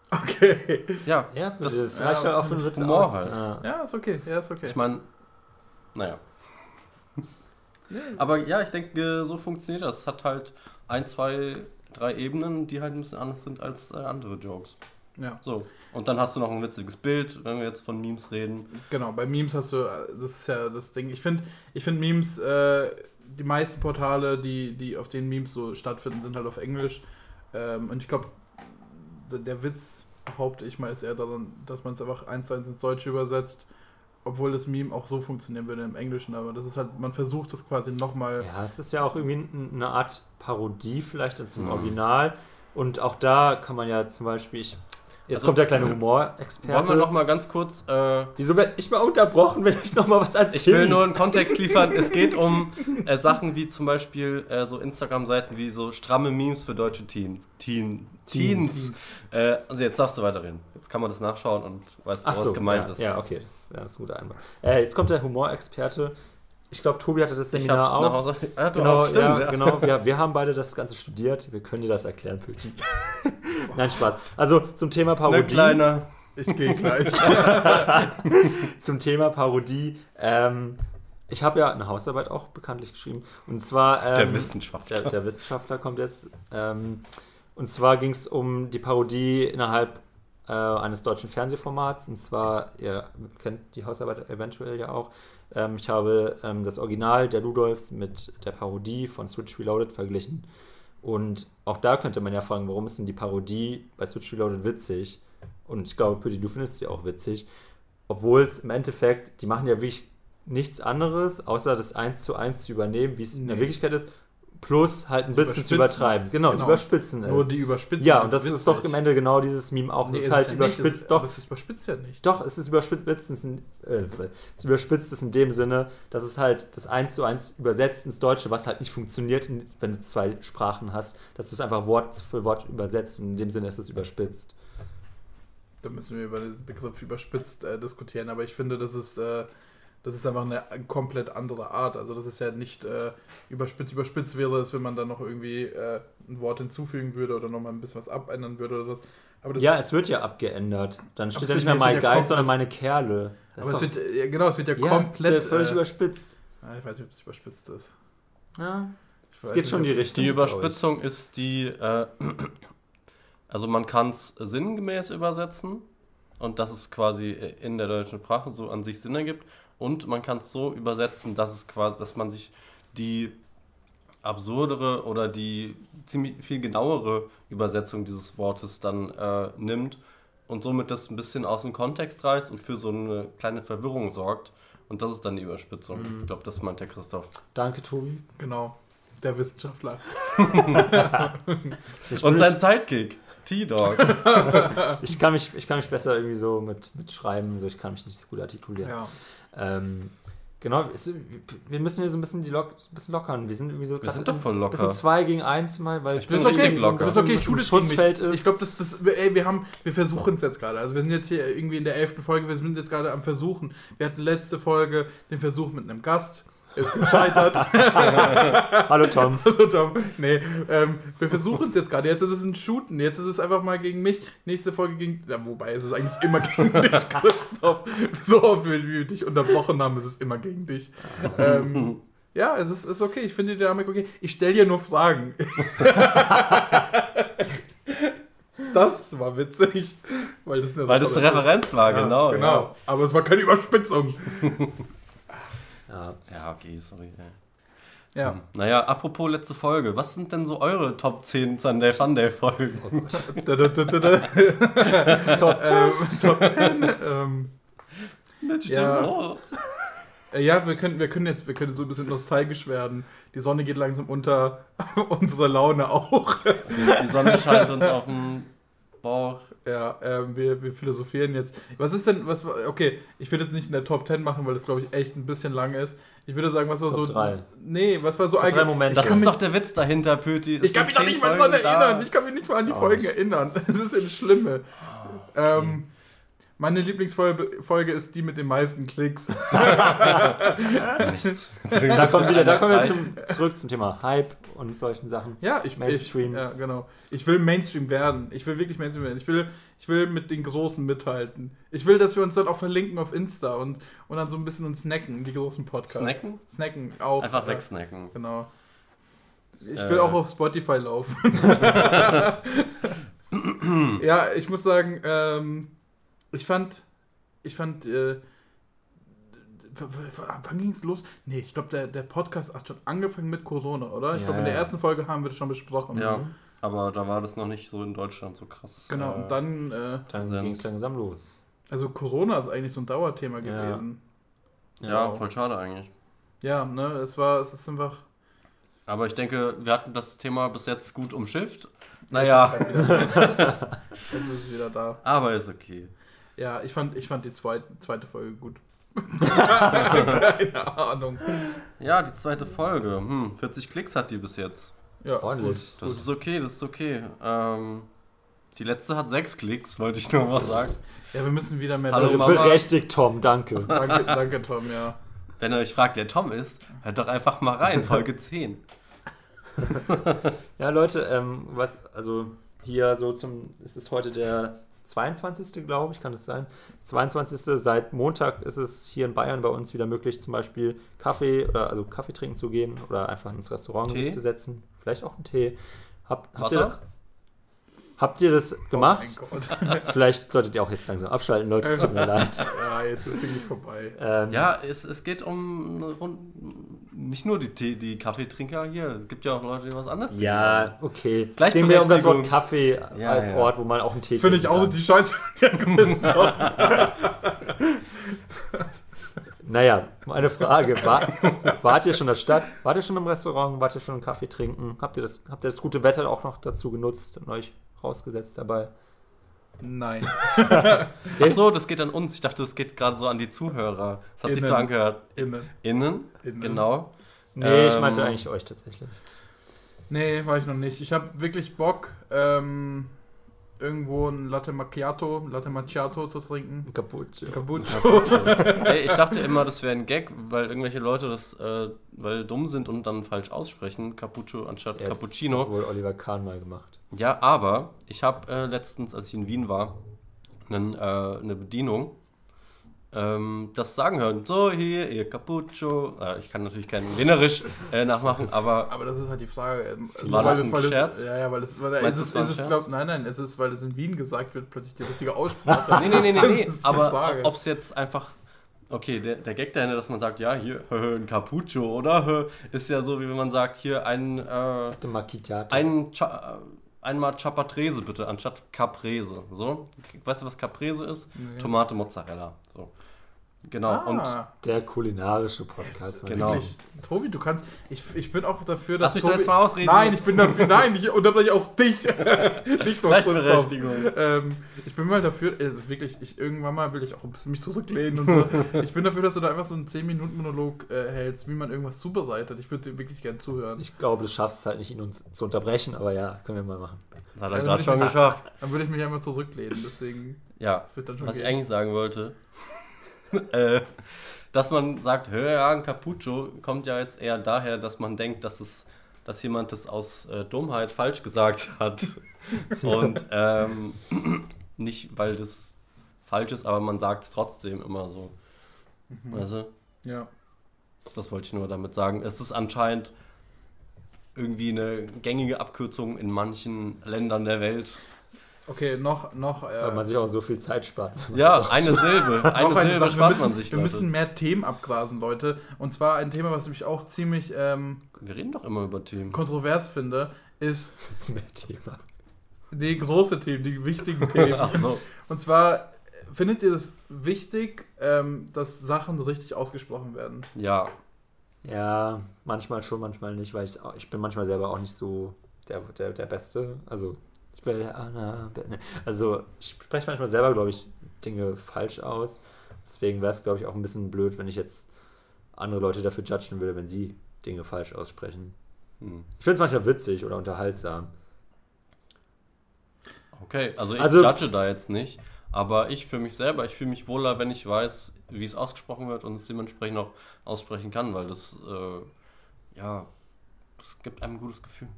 Okay. Ja, ja das, das reicht ja auch für einen Witz Humor aus. Halt. Ja. ist okay. Ja, ist okay. Ich meine, naja. Aber ja, ich denke, so funktioniert das. Es hat halt ein, zwei, drei Ebenen, die halt ein bisschen anders sind als äh, andere Jokes. Ja. So. Und dann hast du noch ein witziges Bild, wenn wir jetzt von Memes reden. Genau, bei Memes hast du, das ist ja das Ding. Ich finde ich find Memes, äh, die meisten Portale, die, die auf denen Memes so stattfinden, sind halt auf Englisch. Ähm, und ich glaube, der Witz, behaupte ich mal, ist eher daran, dass man es einfach eins zu eins ins Deutsche übersetzt. Obwohl das Meme auch so funktionieren würde im Englischen, aber das ist halt, man versucht es quasi nochmal. Ja, es ist ja auch irgendwie eine Art Parodie vielleicht als im mhm. Original. Und auch da kann man ja zum Beispiel, ich Jetzt also, kommt der kleine Humorexperte. Wollen wir noch mal ganz kurz. Äh, Wieso werde ich mal unterbrochen, wenn ich noch mal was erzähle? Ich will nur einen Kontext liefern. es geht um äh, Sachen wie zum Beispiel äh, so Instagram-Seiten wie so stramme Memes für deutsche Teens. Teen, Teens. Teens. Äh, also jetzt darfst du weiterreden. Jetzt kann man das nachschauen und weiß, was so, gemeint ja, ist. Ja, okay, das, ja, das ist ein guter Einwand. Äh, jetzt kommt der Humorexperte. Ich glaube, Tobi hatte das Seminar auch. Ja, genau, auch, stimmt, ja, ja. genau. Wir, wir, haben beide das Ganze studiert. Wir können dir das erklären, Pöti. Nein, Spaß. Also zum Thema Parodie. Ne, kleiner. Ich gehe gleich. zum Thema Parodie. Ähm, ich habe ja eine Hausarbeit auch bekanntlich geschrieben. Und zwar. Ähm, der Wissenschaftler. Der, der, Wissenschaftler kommt jetzt. Ähm, und zwar ging es um die Parodie innerhalb äh, eines deutschen Fernsehformats. Und zwar, ihr kennt die Hausarbeit eventuell ja auch. Ähm, ich habe ähm, das Original der Ludolfs mit der Parodie von Switch Reloaded verglichen. Und auch da könnte man ja fragen, warum ist denn die Parodie bei Switch Reloaded witzig? Und ich glaube, Pütti, du findest sie auch witzig. Obwohl es im Endeffekt, die machen ja wirklich nichts anderes, außer das eins zu eins zu übernehmen, wie es nee. in der Wirklichkeit ist plus halt ein bisschen zu übertreiben. Genau, genau. überspitzen es. Nur die überspitzen Ja, und das ist, ist doch im Ende genau dieses Meme auch. Nee, es ist halt überspitzt. Ist, doch, es ist überspitzt ja nicht. Doch, es ist überspitzt, äh, es überspitzt ist in dem Sinne, dass es halt das eins zu eins übersetzt ins Deutsche, was halt nicht funktioniert, wenn du zwei Sprachen hast, dass du es einfach Wort für Wort übersetzt und in dem Sinne ist es überspitzt. Da müssen wir über den Begriff überspitzt äh, diskutieren, aber ich finde, das ist äh, das ist einfach eine komplett andere Art. Also das ist ja nicht äh, überspitzt, überspitzt wäre es, wenn man dann noch irgendwie äh, ein Wort hinzufügen würde oder nochmal ein bisschen was abändern würde oder was. ja, es wird ja abgeändert. Dann steht ja nicht mehr mein Geist, sondern meine Kerle. Das aber es wird, ja, genau, es wird ja, ja komplett... Ja völlig äh, überspitzt. ich weiß nicht, ob das überspitzt ist. Ja, es geht schon in die Richtung. Die Überspitzung ist die... Äh, also man kann es sinngemäß übersetzen und dass es quasi in der deutschen Sprache so an sich Sinn ergibt und man kann es so übersetzen, dass es quasi, dass man sich die absurdere oder die ziemlich viel genauere Übersetzung dieses Wortes dann äh, nimmt und somit das ein bisschen aus dem Kontext reißt und für so eine kleine Verwirrung sorgt Und das ist dann die Überspitzung. Mhm. Ich glaube, das meint der Christoph. Danke, Tobi. Genau, der Wissenschaftler. Und sein Sidekick. T-Dog. ich, kann mich, ich kann mich besser irgendwie so mit, mit Schreiben, so ich kann mich nicht so gut artikulieren. Ja. Ähm, Genau, es, wir müssen hier so ein bisschen, die Lock, bisschen lockern. Wir sind irgendwie so Wir sind doch voll locker. Wir sind zwei gegen eins mal, weil ich bin das richtig locker. Das ist okay, Schule Schussfeld ist. Ich glaube, das, das, ey, wir haben, wir versuchen es jetzt gerade. Also wir sind jetzt hier irgendwie in der elften Folge, wir sind jetzt gerade am Versuchen. Wir hatten letzte Folge den Versuch mit einem Gast ist gescheitert. Hallo Tom. Hallo Tom. Nee, ähm, wir versuchen es jetzt gerade. Jetzt ist es ein Shooten. Jetzt ist es einfach mal gegen mich. Nächste Folge gegen. Ja, wobei es ist eigentlich immer gegen dich, Christoph. So oft, wie wir dich unterbrochen haben, ist es immer gegen dich. Ähm, ja, es ist, ist okay. Ich finde die Dynamik okay. Ich stelle dir nur Fragen. das war witzig. Weil das eine, weil das eine Referenz war, ja, genau. Genau. Ja. Aber es war keine Überspitzung. Ja, ja okay, sorry. Ja. ja. Naja, apropos letzte Folge, was sind denn so eure Top 10 Sunday Funday Folgen? Oh Top 10. Ähm, Top 10. Ähm, ja. Oh. Ja, wir können, wir können jetzt wir können so ein bisschen nostalgisch werden. Die Sonne geht langsam unter, unsere Laune auch. Die, die Sonne scheint uns auf den Bauch. Ja, äh, wir, wir philosophieren jetzt. Was ist denn, was, okay, ich würde jetzt nicht in der Top 10 machen, weil das, glaube ich, echt ein bisschen lang ist. Ich würde sagen, was war Top so. Drei. Nee, was war so allgemein. Das ist doch der Witz dahinter, Pöti. Ich kann mich doch nicht mal dran erinnern. Da. Ich kann mich nicht mal an die oh, Folgen ich. erinnern. Das ist das Schlimme. Oh, okay. ähm, meine Lieblingsfolge ist die mit den meisten Klicks. Mist. da kommen, wieder, da kommen wir zum, zurück zum Thema Hype und solchen Sachen. Ja, ich Mainstream. Ich, ja, genau. Ich will Mainstream werden. Ich will wirklich Mainstream werden. Ich will, ich will mit den Großen mithalten. Ich will, dass wir uns dann auch verlinken auf Insta und, und dann so ein bisschen uns snacken, die großen Podcasts. Snacken? Snacken auch. Einfach ja. wegsnacken. Genau. Ich will äh. auch auf Spotify laufen. ja, ich muss sagen, ähm, ich fand, ich fand, äh, wann ging es los? Nee, ich glaube, der, der Podcast hat schon angefangen mit Corona, oder? Ich ja, glaube, in der ersten Folge haben wir das schon besprochen. Ja, aber da war das noch nicht so in Deutschland so krass. Genau, und dann. Äh, dann ging es langsam los. Also, Corona ist eigentlich so ein Dauerthema gewesen. Ja, ja wow. voll schade eigentlich. Ja, ne, es war, es ist einfach. Aber ich denke, wir hatten das Thema bis jetzt gut umschifft. Naja. Jetzt ist, halt jetzt ist es wieder da. Aber ist okay. Ja, ich fand, ich fand die zweite, zweite Folge gut. Keine Ahnung. Ja, die zweite Folge. Hm, 40 Klicks hat die bis jetzt. Ja, ordentlich. Ist das ist okay, das ist okay. Ähm, die letzte hat 6 Klicks, wollte ich nur mal sagen. Ja, wir müssen wieder mehr Hallo, Berechtigt, Tom, danke. danke. Danke, Tom, ja. Wenn ihr euch fragt, wer Tom ist, hört doch einfach mal rein, Folge 10. ja, Leute, ähm, was, also hier so zum, es ist heute der 22. glaube ich, kann das sein. 22. Seit Montag ist es hier in Bayern bei uns wieder möglich, zum Beispiel Kaffee oder also Kaffee trinken zu gehen oder einfach ins Restaurant sich zu setzen. Vielleicht auch einen Tee. Hab, habt, ihr, habt ihr das oh gemacht? Oh Vielleicht solltet ihr auch jetzt langsam abschalten, Leute. Es tut mir leid. Ja, jetzt ist wirklich vorbei. Ähm, ja, es, es geht um nicht nur die, Tee, die Kaffeetrinker hier. Es gibt ja auch Leute, die was anderes trinken. Ja, okay. Gleich ging mir um das Wort Kaffee ja, als ja. Ort, wo man auch einen Tee Finde ich auch so die Scheiße. naja, meine Frage. War, wart ihr schon in der Stadt? Wart ihr schon im Restaurant? Wart ihr schon einen Kaffee trinken? Habt ihr das, habt ihr das gute Wetter auch noch dazu genutzt und euch rausgesetzt dabei? Nein. okay. Ach so, das geht an uns. Ich dachte, das geht gerade so an die Zuhörer. Das hat Innen. sich so angehört. Innen. Innen? Innen. Genau. Nee, ähm, ich meinte eigentlich euch tatsächlich. Nee, war ich noch nicht. Ich habe wirklich Bock, ähm, irgendwo ein Latte Macchiato, Latte Macchiato zu trinken. Ein Cappuccio. Cappuccio. Ey, ich dachte immer, das wäre ein Gag, weil irgendwelche Leute das äh, weil dumm sind und dann falsch aussprechen. Cappuccio anstatt ja, Cappuccino. Das hat wohl Oliver Kahn mal gemacht. Ja, aber ich habe äh, letztens, als ich in Wien war, einen, äh, eine Bedienung ähm, das sagen hören. So, hier, ihr Cappuccio. Äh, ich kann natürlich kein Wienerisch äh, nachmachen, aber. Aber das ist halt die Frage. Ähm, war das ein weil Scherz? Es, ja, ja, weil es. Weil ist es, ist es glaub, nein, nein, es ist, weil es in Wien gesagt wird, plötzlich die richtige Aussprache. nee, nee, nee, nee. nee. Aber ob es jetzt einfach. Okay, der, der Gag dahinter, dass man sagt, ja, hier, ein Cappuccio, oder? Ist ja so, wie wenn man sagt, hier ein. Äh, ein. Cha einmal Chapatrese bitte, anstatt Caprese. So, weißt du, was Caprese ist? Nee. Tomate Mozzarella. So. Genau. Ah. Und der kulinarische Podcast. Genau. Wirklich, Tobi, du kannst. Ich, ich bin auch dafür, dass. Lass mich Tobi, jetzt mal ausreden. Nein, ich bin dafür. nein, ich unterbreche auch dich. Nicht nur Christoph. Ähm, ich bin mal dafür, also wirklich, ich, irgendwann mal will ich auch ein bisschen mich zurücklehnen und so. ich bin dafür, dass du da einfach so einen 10-Minuten-Monolog äh, hältst, wie man irgendwas zubereitet. Ich würde dir wirklich gern zuhören. Ich glaube, du schaffst es halt nicht, ihn uns zu unterbrechen, aber ja, können wir mal machen. Hat er gerade schon geschafft. Dann würde ich mich einfach zurücklehnen, deswegen. Ja, was gehen. ich eigentlich sagen wollte. äh, dass man sagt, ja, ein Capucho kommt ja jetzt eher daher, dass man denkt, dass es dass jemand das aus äh, Dummheit falsch gesagt hat. Und ähm, nicht, weil das falsch ist, aber man sagt es trotzdem immer so. Mhm. Weißt du? Ja. Das wollte ich nur damit sagen. Es ist anscheinend irgendwie eine gängige Abkürzung in manchen Ländern der Welt. Okay, noch. noch äh, Weil man sich auch so viel Zeit spart. Ja, eine Silbe. Eine Silbe Sache. spart müssen, man sich. Wir Leute. müssen mehr Themen abgrasen, Leute. Und zwar ein Thema, was ich auch ziemlich. Ähm, wir reden doch immer über Themen. Kontrovers finde, ist. Das ist mehr Thema. Nee, große Themen, die wichtigen Themen. Ach so. Und zwar, findet ihr es wichtig, ähm, dass Sachen richtig ausgesprochen werden? Ja. Ja, manchmal schon, manchmal nicht, weil ich, ich bin manchmal selber auch nicht so der, der, der Beste. Also also ich spreche manchmal selber, glaube ich, Dinge falsch aus. Deswegen wäre es, glaube ich, auch ein bisschen blöd, wenn ich jetzt andere Leute dafür judgen würde, wenn sie Dinge falsch aussprechen. Hm. Ich finde es manchmal witzig oder unterhaltsam. Okay, also ich also, judge da jetzt nicht, aber ich für mich selber, ich fühle mich wohler, wenn ich weiß, wie es ausgesprochen wird und es dementsprechend auch aussprechen kann, weil das, äh, ja, das gibt einem ein gutes Gefühl.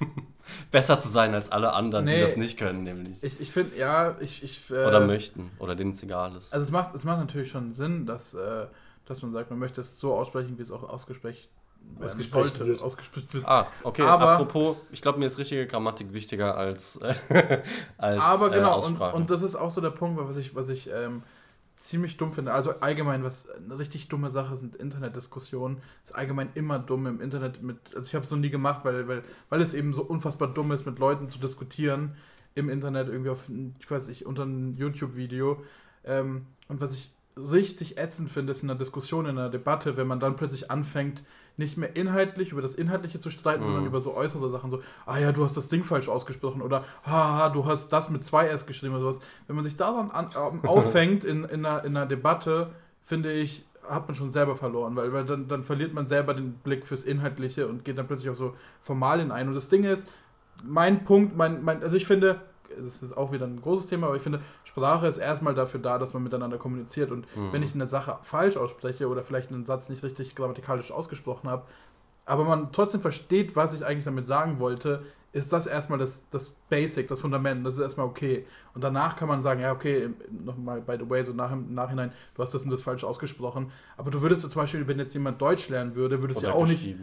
besser zu sein als alle anderen, nee, die das nicht können, nämlich. Ich, ich finde, ja, ich. ich äh, oder möchten, oder denen es egal ist. Also, es macht, es macht natürlich schon Sinn, dass, äh, dass man sagt, man möchte es so aussprechen, wie es auch ausgesprochen ausgesprochen wird. Ausgesprochen wird. Ah, okay, aber, apropos, ich glaube, mir ist richtige Grammatik wichtiger als. Äh, als aber genau, äh, und, und das ist auch so der Punkt, was ich, was ich ähm, ziemlich dumm finde. Also allgemein, was eine richtig dumme Sache sind Internetdiskussionen. Ist allgemein immer dumm im Internet mit. Also ich habe es noch nie gemacht, weil, weil, weil es eben so unfassbar dumm ist, mit Leuten zu diskutieren im Internet, irgendwie auf, ich weiß nicht, unter einem YouTube-Video. Ähm, und was ich richtig ätzend finde, ist in einer Diskussion, in einer Debatte, wenn man dann plötzlich anfängt, nicht mehr inhaltlich über das Inhaltliche zu streiten, mhm. sondern über so äußere Sachen, so, ah ja, du hast das Ding falsch ausgesprochen oder haha, du hast das mit zwei S geschrieben oder sowas. Wenn man sich daran an, äh, auffängt in, in, einer, in einer Debatte, finde ich, hat man schon selber verloren, weil, weil dann, dann verliert man selber den Blick fürs Inhaltliche und geht dann plötzlich auf so Formalien ein. Und das Ding ist, mein Punkt, mein, mein, also ich finde, das ist auch wieder ein großes Thema, aber ich finde, Sprache ist erstmal dafür da, dass man miteinander kommuniziert. Und mhm. wenn ich eine Sache falsch ausspreche oder vielleicht einen Satz nicht richtig grammatikalisch ausgesprochen habe, aber man trotzdem versteht, was ich eigentlich damit sagen wollte, ist das erstmal das, das Basic, das Fundament, das ist erstmal okay. Und danach kann man sagen, ja, okay, nochmal, by the way, so nach, im Nachhinein, du hast das und das falsch ausgesprochen. Aber du würdest zum Beispiel, wenn jetzt jemand Deutsch lernen würde, würdest du ja auch nicht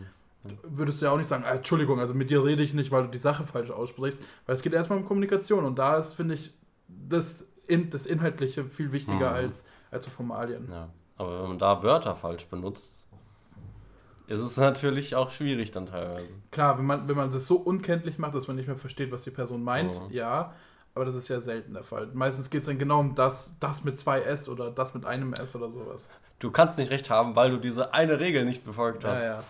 würdest du ja auch nicht sagen, ah, Entschuldigung, also mit dir rede ich nicht, weil du die Sache falsch aussprichst, weil es geht erstmal um Kommunikation und da ist, finde ich, das, in, das Inhaltliche viel wichtiger mhm. als, als so Formalien. Ja. Aber wenn man da Wörter falsch benutzt, ist es natürlich auch schwierig dann teilweise. Klar, wenn man, wenn man das so unkenntlich macht, dass man nicht mehr versteht, was die Person meint, mhm. ja, aber das ist ja selten der Fall. Meistens geht es dann genau um das, das mit zwei S oder das mit einem S oder sowas. Du kannst nicht recht haben, weil du diese eine Regel nicht befolgt hast. Ja, ja.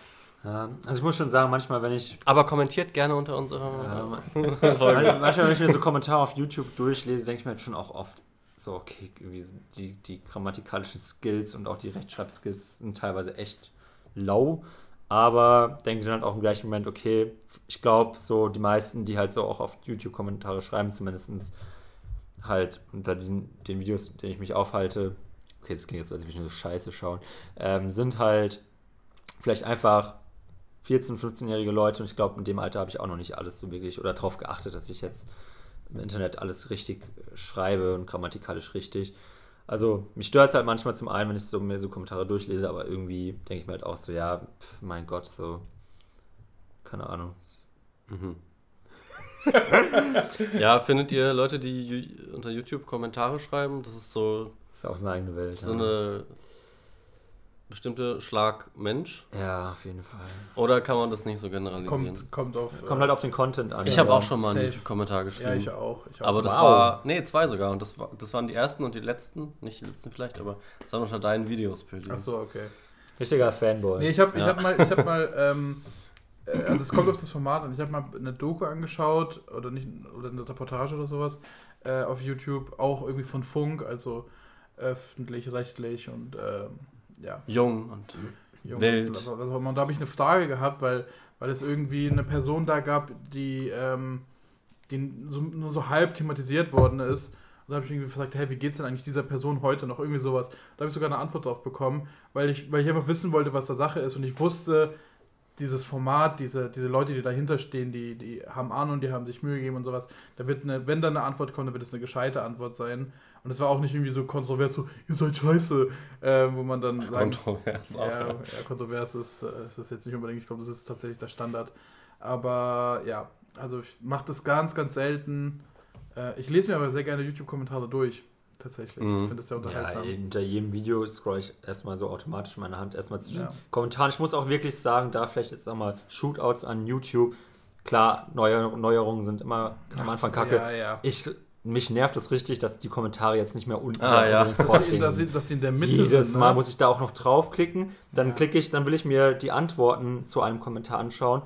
Ja, also ich muss schon sagen, manchmal, wenn ich. Aber kommentiert gerne unter unserer ja, Folge. manchmal, wenn ich mir so Kommentare auf YouTube durchlese, denke ich mir halt schon auch oft, so, okay, die, die grammatikalischen Skills und auch die Rechtschreibskills sind teilweise echt low. Aber denke dann halt auch im gleichen Moment, okay, ich glaube, so die meisten, die halt so auch auf YouTube Kommentare schreiben, zumindest halt unter diesen den Videos, in denen ich mich aufhalte, okay, das klingt jetzt, als würde ich nur so scheiße schauen, ähm, sind halt vielleicht einfach 14-, 15-jährige Leute und ich glaube, in dem Alter habe ich auch noch nicht alles so wirklich oder darauf geachtet, dass ich jetzt im Internet alles richtig schreibe und grammatikalisch richtig. Also mich stört es halt manchmal zum einen, wenn ich so mir so Kommentare durchlese, aber irgendwie denke ich mir halt auch so, ja, pf, mein Gott, so, keine Ahnung. Mhm. ja, findet ihr Leute, die unter YouTube Kommentare schreiben? Das ist so. Das ist auch so eine eigene Welt. So ja. eine bestimmte Schlag Mensch? Ja, auf jeden Fall. Oder kann man das nicht so generalisieren? Kommt, kommt, auf, kommt halt auf den Content an. Ich habe auch schon mal einen YouTube-Kommentar geschrieben. Ja, ich auch. Ich auch. Aber das wow. war, nee, zwei sogar. Und das, war, das waren die ersten und die letzten. Nicht die letzten vielleicht, aber das waren unter deinen Videos, Pödi. Ach so, okay. Richtiger Fanboy. Nee, ich habe ja. hab mal, ich hab mal ähm, äh, also es kommt auf das Format an. Ich habe mal eine Doku angeschaut oder nicht oder eine Reportage oder sowas äh, auf YouTube, auch irgendwie von Funk, also öffentlich-rechtlich und äh, ja. Jung und Jung wild. Und, also, und da habe ich eine Frage gehabt, weil, weil es irgendwie eine Person da gab, die, ähm, die so, nur so halb thematisiert worden ist. Und da habe ich irgendwie gefragt, hey, wie geht es denn eigentlich dieser Person heute noch? Irgendwie sowas. Da habe ich sogar eine Antwort drauf bekommen, weil ich, weil ich einfach wissen wollte, was da Sache ist. Und ich wusste, dieses Format, diese, diese Leute, die dahinter stehen, die, die haben Ahnung, die haben sich Mühe gegeben und sowas. Da wird eine, wenn da eine Antwort kommt, dann wird es eine gescheite Antwort sein. Und es war auch nicht irgendwie so kontrovers, so, ihr seid scheiße, äh, wo man dann sagt. Kontrovers auch. Ja, ja, kontrovers ist, äh, ist das jetzt nicht unbedingt, ich glaube, das ist tatsächlich der Standard. Aber ja, also ich mache das ganz, ganz selten. Äh, ich lese mir aber sehr gerne YouTube-Kommentare durch tatsächlich. Mhm. Ich finde es sehr unterhaltsam. Ja, hinter jedem Video scroll ich erstmal so automatisch meine Hand erstmal zu den ja. Kommentaren. Ich muss auch wirklich sagen, da vielleicht jetzt auch mal Shootouts an YouTube. Klar, Neuer Neuerungen sind immer am Anfang so, kacke. Ja, ja. Ich, mich nervt es richtig, dass die Kommentare jetzt nicht mehr unten ah, ja. dass, sie, dass, sie, dass sie in der Mitte Jedes sind, Mal ne? muss ich da auch noch draufklicken. Dann ja. klicke ich, dann will ich mir die Antworten zu einem Kommentar anschauen.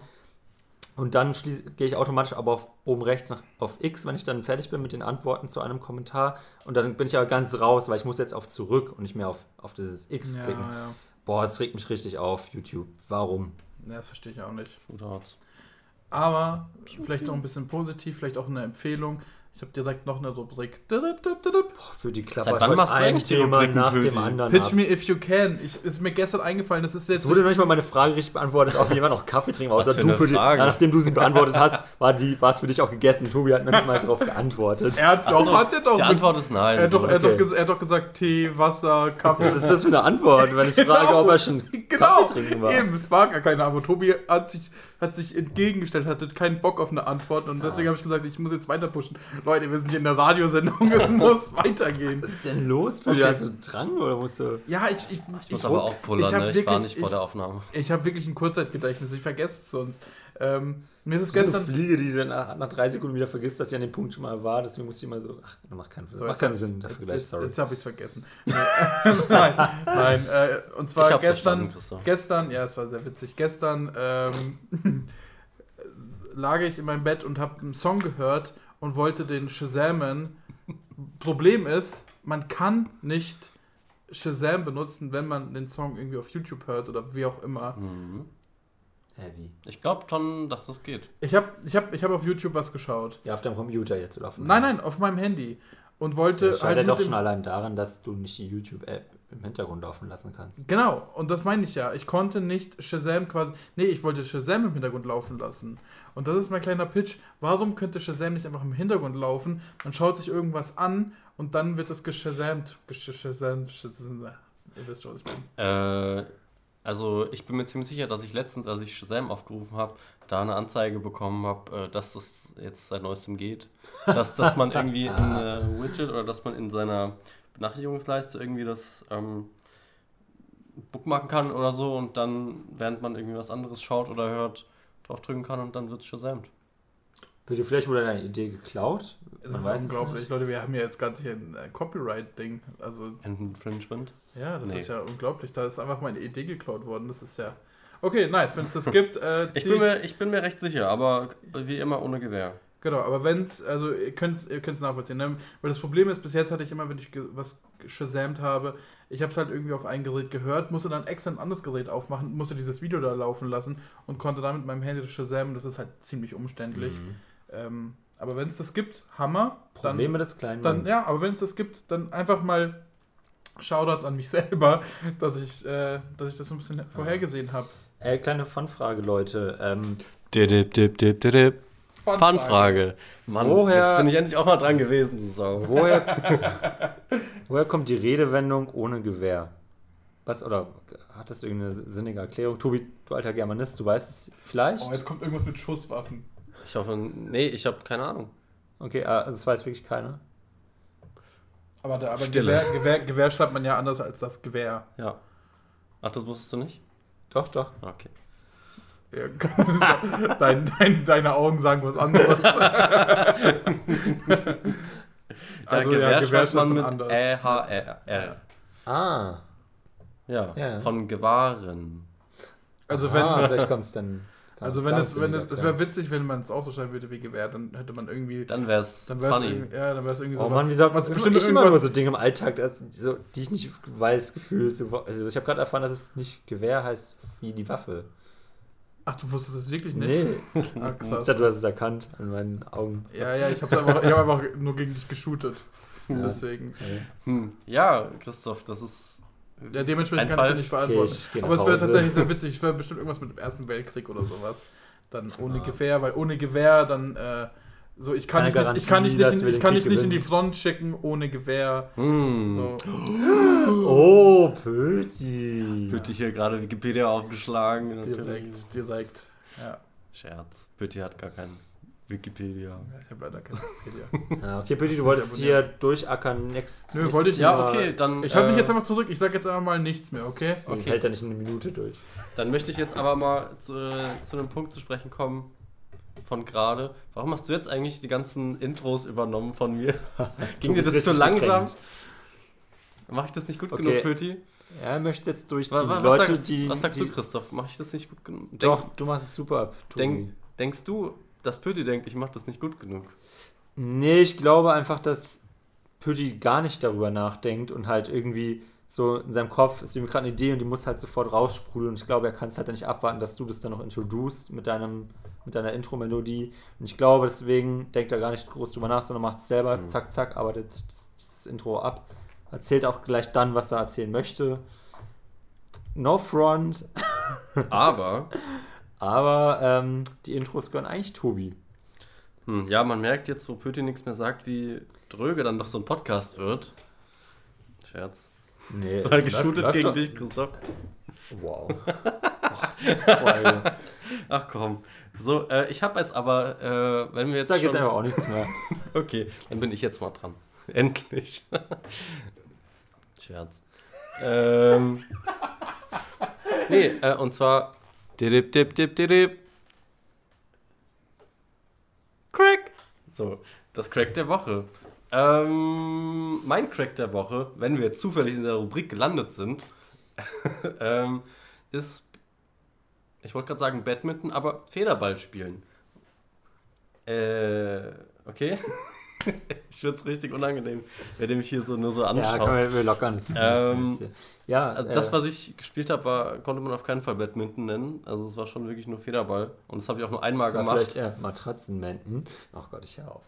Und dann gehe ich automatisch aber auf oben rechts nach, auf X, wenn ich dann fertig bin mit den Antworten zu einem Kommentar. Und dann bin ich aber ganz raus, weil ich muss jetzt auf zurück und nicht mehr auf, auf dieses X ja, klicken. Ja. Boah, es regt mich richtig auf, YouTube. Warum? Ja, das verstehe ich auch nicht. Aber vielleicht auch ein bisschen positiv, vielleicht auch eine Empfehlung. Ich habe direkt noch eine Rubrik. Für die Klappe. Seit wann machst du ein Thema nach dem anderen Pitch ab. me if you can. Ich, ist mir gestern eingefallen. Das ist jetzt. Es wurde noch nicht mal meine Frage richtig beantwortet, ob jemand noch Kaffee trinken, außer du. Pütti, nachdem du sie beantwortet hast, war, die, war es für dich auch gegessen. Tobi hat noch nicht mal darauf geantwortet. Er hat doch, hat er doch. Die Antwort ist nein. Er hat doch, okay. er hat doch, er hat doch gesagt Tee, Wasser, Kaffee. Was ist das für eine Antwort, wenn ich frage, genau, ob er schon genau, Kaffee trinken war? Eben, es war gar keine Antwort. Tobi hat sich, hat sich entgegengestellt, hatte keinen Bock auf eine Antwort und deswegen habe ich gesagt, ich muss jetzt weiter pushen. Leute, wir sind hier in der Radiosendung, es muss weitergehen. Was ist denn los? Okay. Hast du Drang oder musst du. Ja, ich. Ich, ich muss aber auch pullern, ich, ne? ich wirklich, war nicht vor der Aufnahme. Ich, ich habe wirklich ein Kurzzeitgedächtnis, ich vergesse es sonst. Ähm, mir ist es gestern. Eine Fliege, die dann nach, nach, drei Sekunden wieder vergisst, dass sie an dem Punkt schon mal war. Deswegen muss ich immer so. Ach, macht keinen, so, macht keinen Sinn. Jetzt, Vergleich, jetzt, jetzt habe ich es vergessen. nein, nein. Äh, und zwar gestern. Gestern, ja, es war sehr witzig. Gestern ähm, lag ich in meinem Bett und habe einen Song gehört und wollte den Shazamen. Problem ist, man kann nicht Shazam benutzen, wenn man den Song irgendwie auf YouTube hört oder wie auch immer. Mhm. Heavy. Ich glaube schon, dass das geht. Ich habe ich hab, ich hab auf YouTube was geschaut. Ja, auf deinem Computer jetzt oder auf Nein, nein, auf meinem Handy. Und wollte. Das scheitert halt doch schon allein daran, dass du nicht die YouTube-App im Hintergrund laufen lassen kannst. Genau, und das meine ich ja. Ich konnte nicht Shazam quasi. Nee, ich wollte Shazam im Hintergrund laufen lassen. Und das ist mein kleiner Pitch. Warum könnte Shazam nicht einfach im Hintergrund laufen? Man schaut sich irgendwas an und dann wird es geshazamt. Geshazamt. Ihr wisst schon, was ich meine. Äh. Also ich bin mir ziemlich sicher, dass ich letztens, als ich Shazam aufgerufen habe, da eine Anzeige bekommen habe, äh, dass das jetzt seit neuestem geht. Dass, dass man irgendwie in äh, Widget oder dass man in seiner Benachrichtigungsleiste irgendwie das ähm, bookmarken kann oder so und dann, während man irgendwie was anderes schaut oder hört, draufdrücken kann und dann wird es shazamt. Wird dir vielleicht wohl eine Idee geklaut? Man das ist unglaublich. Leute, wir haben ja jetzt gerade hier ein äh, Copyright-Ding. Also, Infringement? Ja, das nee. ist ja unglaublich. Da ist einfach meine Idee geklaut worden. Das ist ja. Okay, nice. Wenn es das gibt, äh, ich, bin mir, ich bin mir recht sicher, aber wie immer ohne Gewehr. Genau, aber wenn es, also ihr könnt es ihr nachvollziehen. Ne? Weil das Problem ist, bis jetzt hatte ich immer, wenn ich was shazamt habe, ich habe es halt irgendwie auf ein Gerät gehört, musste dann extra ein anderes Gerät aufmachen, musste dieses Video da laufen lassen und konnte dann mit meinem Handy das shazamen. Das ist halt ziemlich umständlich. Mhm. Ähm, aber wenn es das gibt, Hammer. Probleme des kleinen dann, Ja, aber wenn es das gibt, dann einfach mal Shoutouts an mich selber, dass ich, äh, dass ich das so ein bisschen vorhergesehen habe. Äh, kleine Fanfrage, Leute. Ähm, dip, dip, dip, dip. Fanfrage. Mann, woher, jetzt bin ich endlich auch mal dran gewesen, du Sau. Woher, woher kommt die Redewendung ohne Gewehr? Was, oder hat das irgendeine sinnige Erklärung? Tobi, du alter Germanist, du weißt es vielleicht? Oh, jetzt kommt irgendwas mit Schusswaffen. Ich hoffe, nee, ich habe keine Ahnung. Okay, ah, also es weiß wirklich keiner. Aber, da, aber Gewehr, Gewehr, Gewehr schreibt man ja anders als das Gewehr. Ja. Ach, das wusstest du nicht? Doch, doch. Okay. Dein, dein, deine Augen sagen was anderes. also ja, Gewehr, man mit anders. E-H-R. Ah. Ja, ja, von Gewahren. Also wenn ah, vielleicht kommt es dann also wenn es, wenn es, es wäre witzig, wenn man es auch so schreiben würde wie Gewehr, dann hätte man irgendwie. Dann wäre es funny. Ja, dann wäre es irgendwie so. Oh Mann, wie sagt was bestimmt ich immer nur so Dinge im Alltag, das, so, die ich nicht weiß, gefühlt. So, also ich habe gerade erfahren, dass es nicht Gewehr heißt wie die Waffe. Ach, du wusstest es wirklich nicht? Nee. Ah, krass. Ich dachte, du hast es erkannt an meinen Augen. Ja, ja, ich habe einfach, hab einfach nur gegen dich geshootet. Ja. Deswegen. Hm. Ja, Christoph, das ist ja, dementsprechend kann ich es ja nicht beantworten. Okay, Aber es wäre tatsächlich sehr witzig. Es wäre bestimmt irgendwas mit dem Ersten Weltkrieg oder sowas. Dann ohne ja. Gewehr, weil ohne Gewehr dann. Äh, so, ich kann, dich nicht, ich kann dich nicht, in, ich kann dich nicht in die Front schicken ohne Gewehr. Mm. So. Oh, Pöti. Pöti hier gerade Wikipedia aufgeschlagen. Direkt, direkt. Ja. Scherz. Pöti hat gar keinen. Wikipedia. Ja, ich habe leider keine Wikipedia. Ja, okay, Pötti, du wolltest hier durchackern. Next, Nö, wollte ich Ja, okay, dann. Ich halte mich äh, jetzt einfach zurück. Ich sage jetzt einfach mal nichts mehr, okay? okay. Ich hält ja nicht eine Minute durch. Dann möchte ich jetzt aber mal zu, zu einem Punkt zu sprechen kommen von gerade. Warum hast du jetzt eigentlich die ganzen Intros übernommen von mir? Ging dir das zu langsam? Mache ich das nicht gut okay. genug, Pöti? Ja, er möchte jetzt durchziehen. Was, was, Leute, sag, die, was sagst die, du, Christoph? Mache ich das nicht gut genug? Denk, Doch, du machst es super. Denk, denkst du, dass Pötti denkt, ich mache das nicht gut genug. Nee, ich glaube einfach, dass Pötti gar nicht darüber nachdenkt und halt irgendwie so in seinem Kopf ist ihm gerade eine Idee und die muss halt sofort raussprudeln. Und ich glaube, er kann es halt nicht abwarten, dass du das dann noch introduced mit deinem mit deiner Intro-Melodie. Und ich glaube, deswegen denkt er gar nicht groß drüber nach, sondern macht es selber, mhm. zack, zack, arbeitet das, das, Intro ab. Erzählt auch gleich dann, was er erzählen möchte. No front. Aber aber ähm, die Intros gehören eigentlich Tobi. Hm, ja, man merkt jetzt, wo Pöti nichts mehr sagt, wie dröge dann doch so ein Podcast wird. Scherz. Nee, so geshootet läuft, gegen dich, Christoph. Wow. oh, das ist voll. Ach komm. So, äh, ich habe jetzt aber, äh, wenn wir jetzt. Sag schon... jetzt einfach auch nichts mehr. okay, dann bin ich jetzt mal dran. Endlich. Scherz. Ähm. nee, äh, und zwar Dip, dip, dip, dip. Crack! So, das Crack der Woche. Ähm, mein Crack der Woche, wenn wir jetzt zufällig in der Rubrik gelandet sind, ähm, ist, ich wollte gerade sagen Badminton, aber Federball spielen. Äh, okay. ich finde es richtig unangenehm, wenn der mich hier so nur so anschaut. Ja, komm, wir lockern. Ähm, ja, also das, äh, was ich gespielt habe, konnte man auf keinen Fall Badminton nennen. Also es war schon wirklich nur Federball. Und das habe ich auch nur einmal das gemacht. Vielleicht eher Matratzenmenten. Ach Gott, ich hör auf.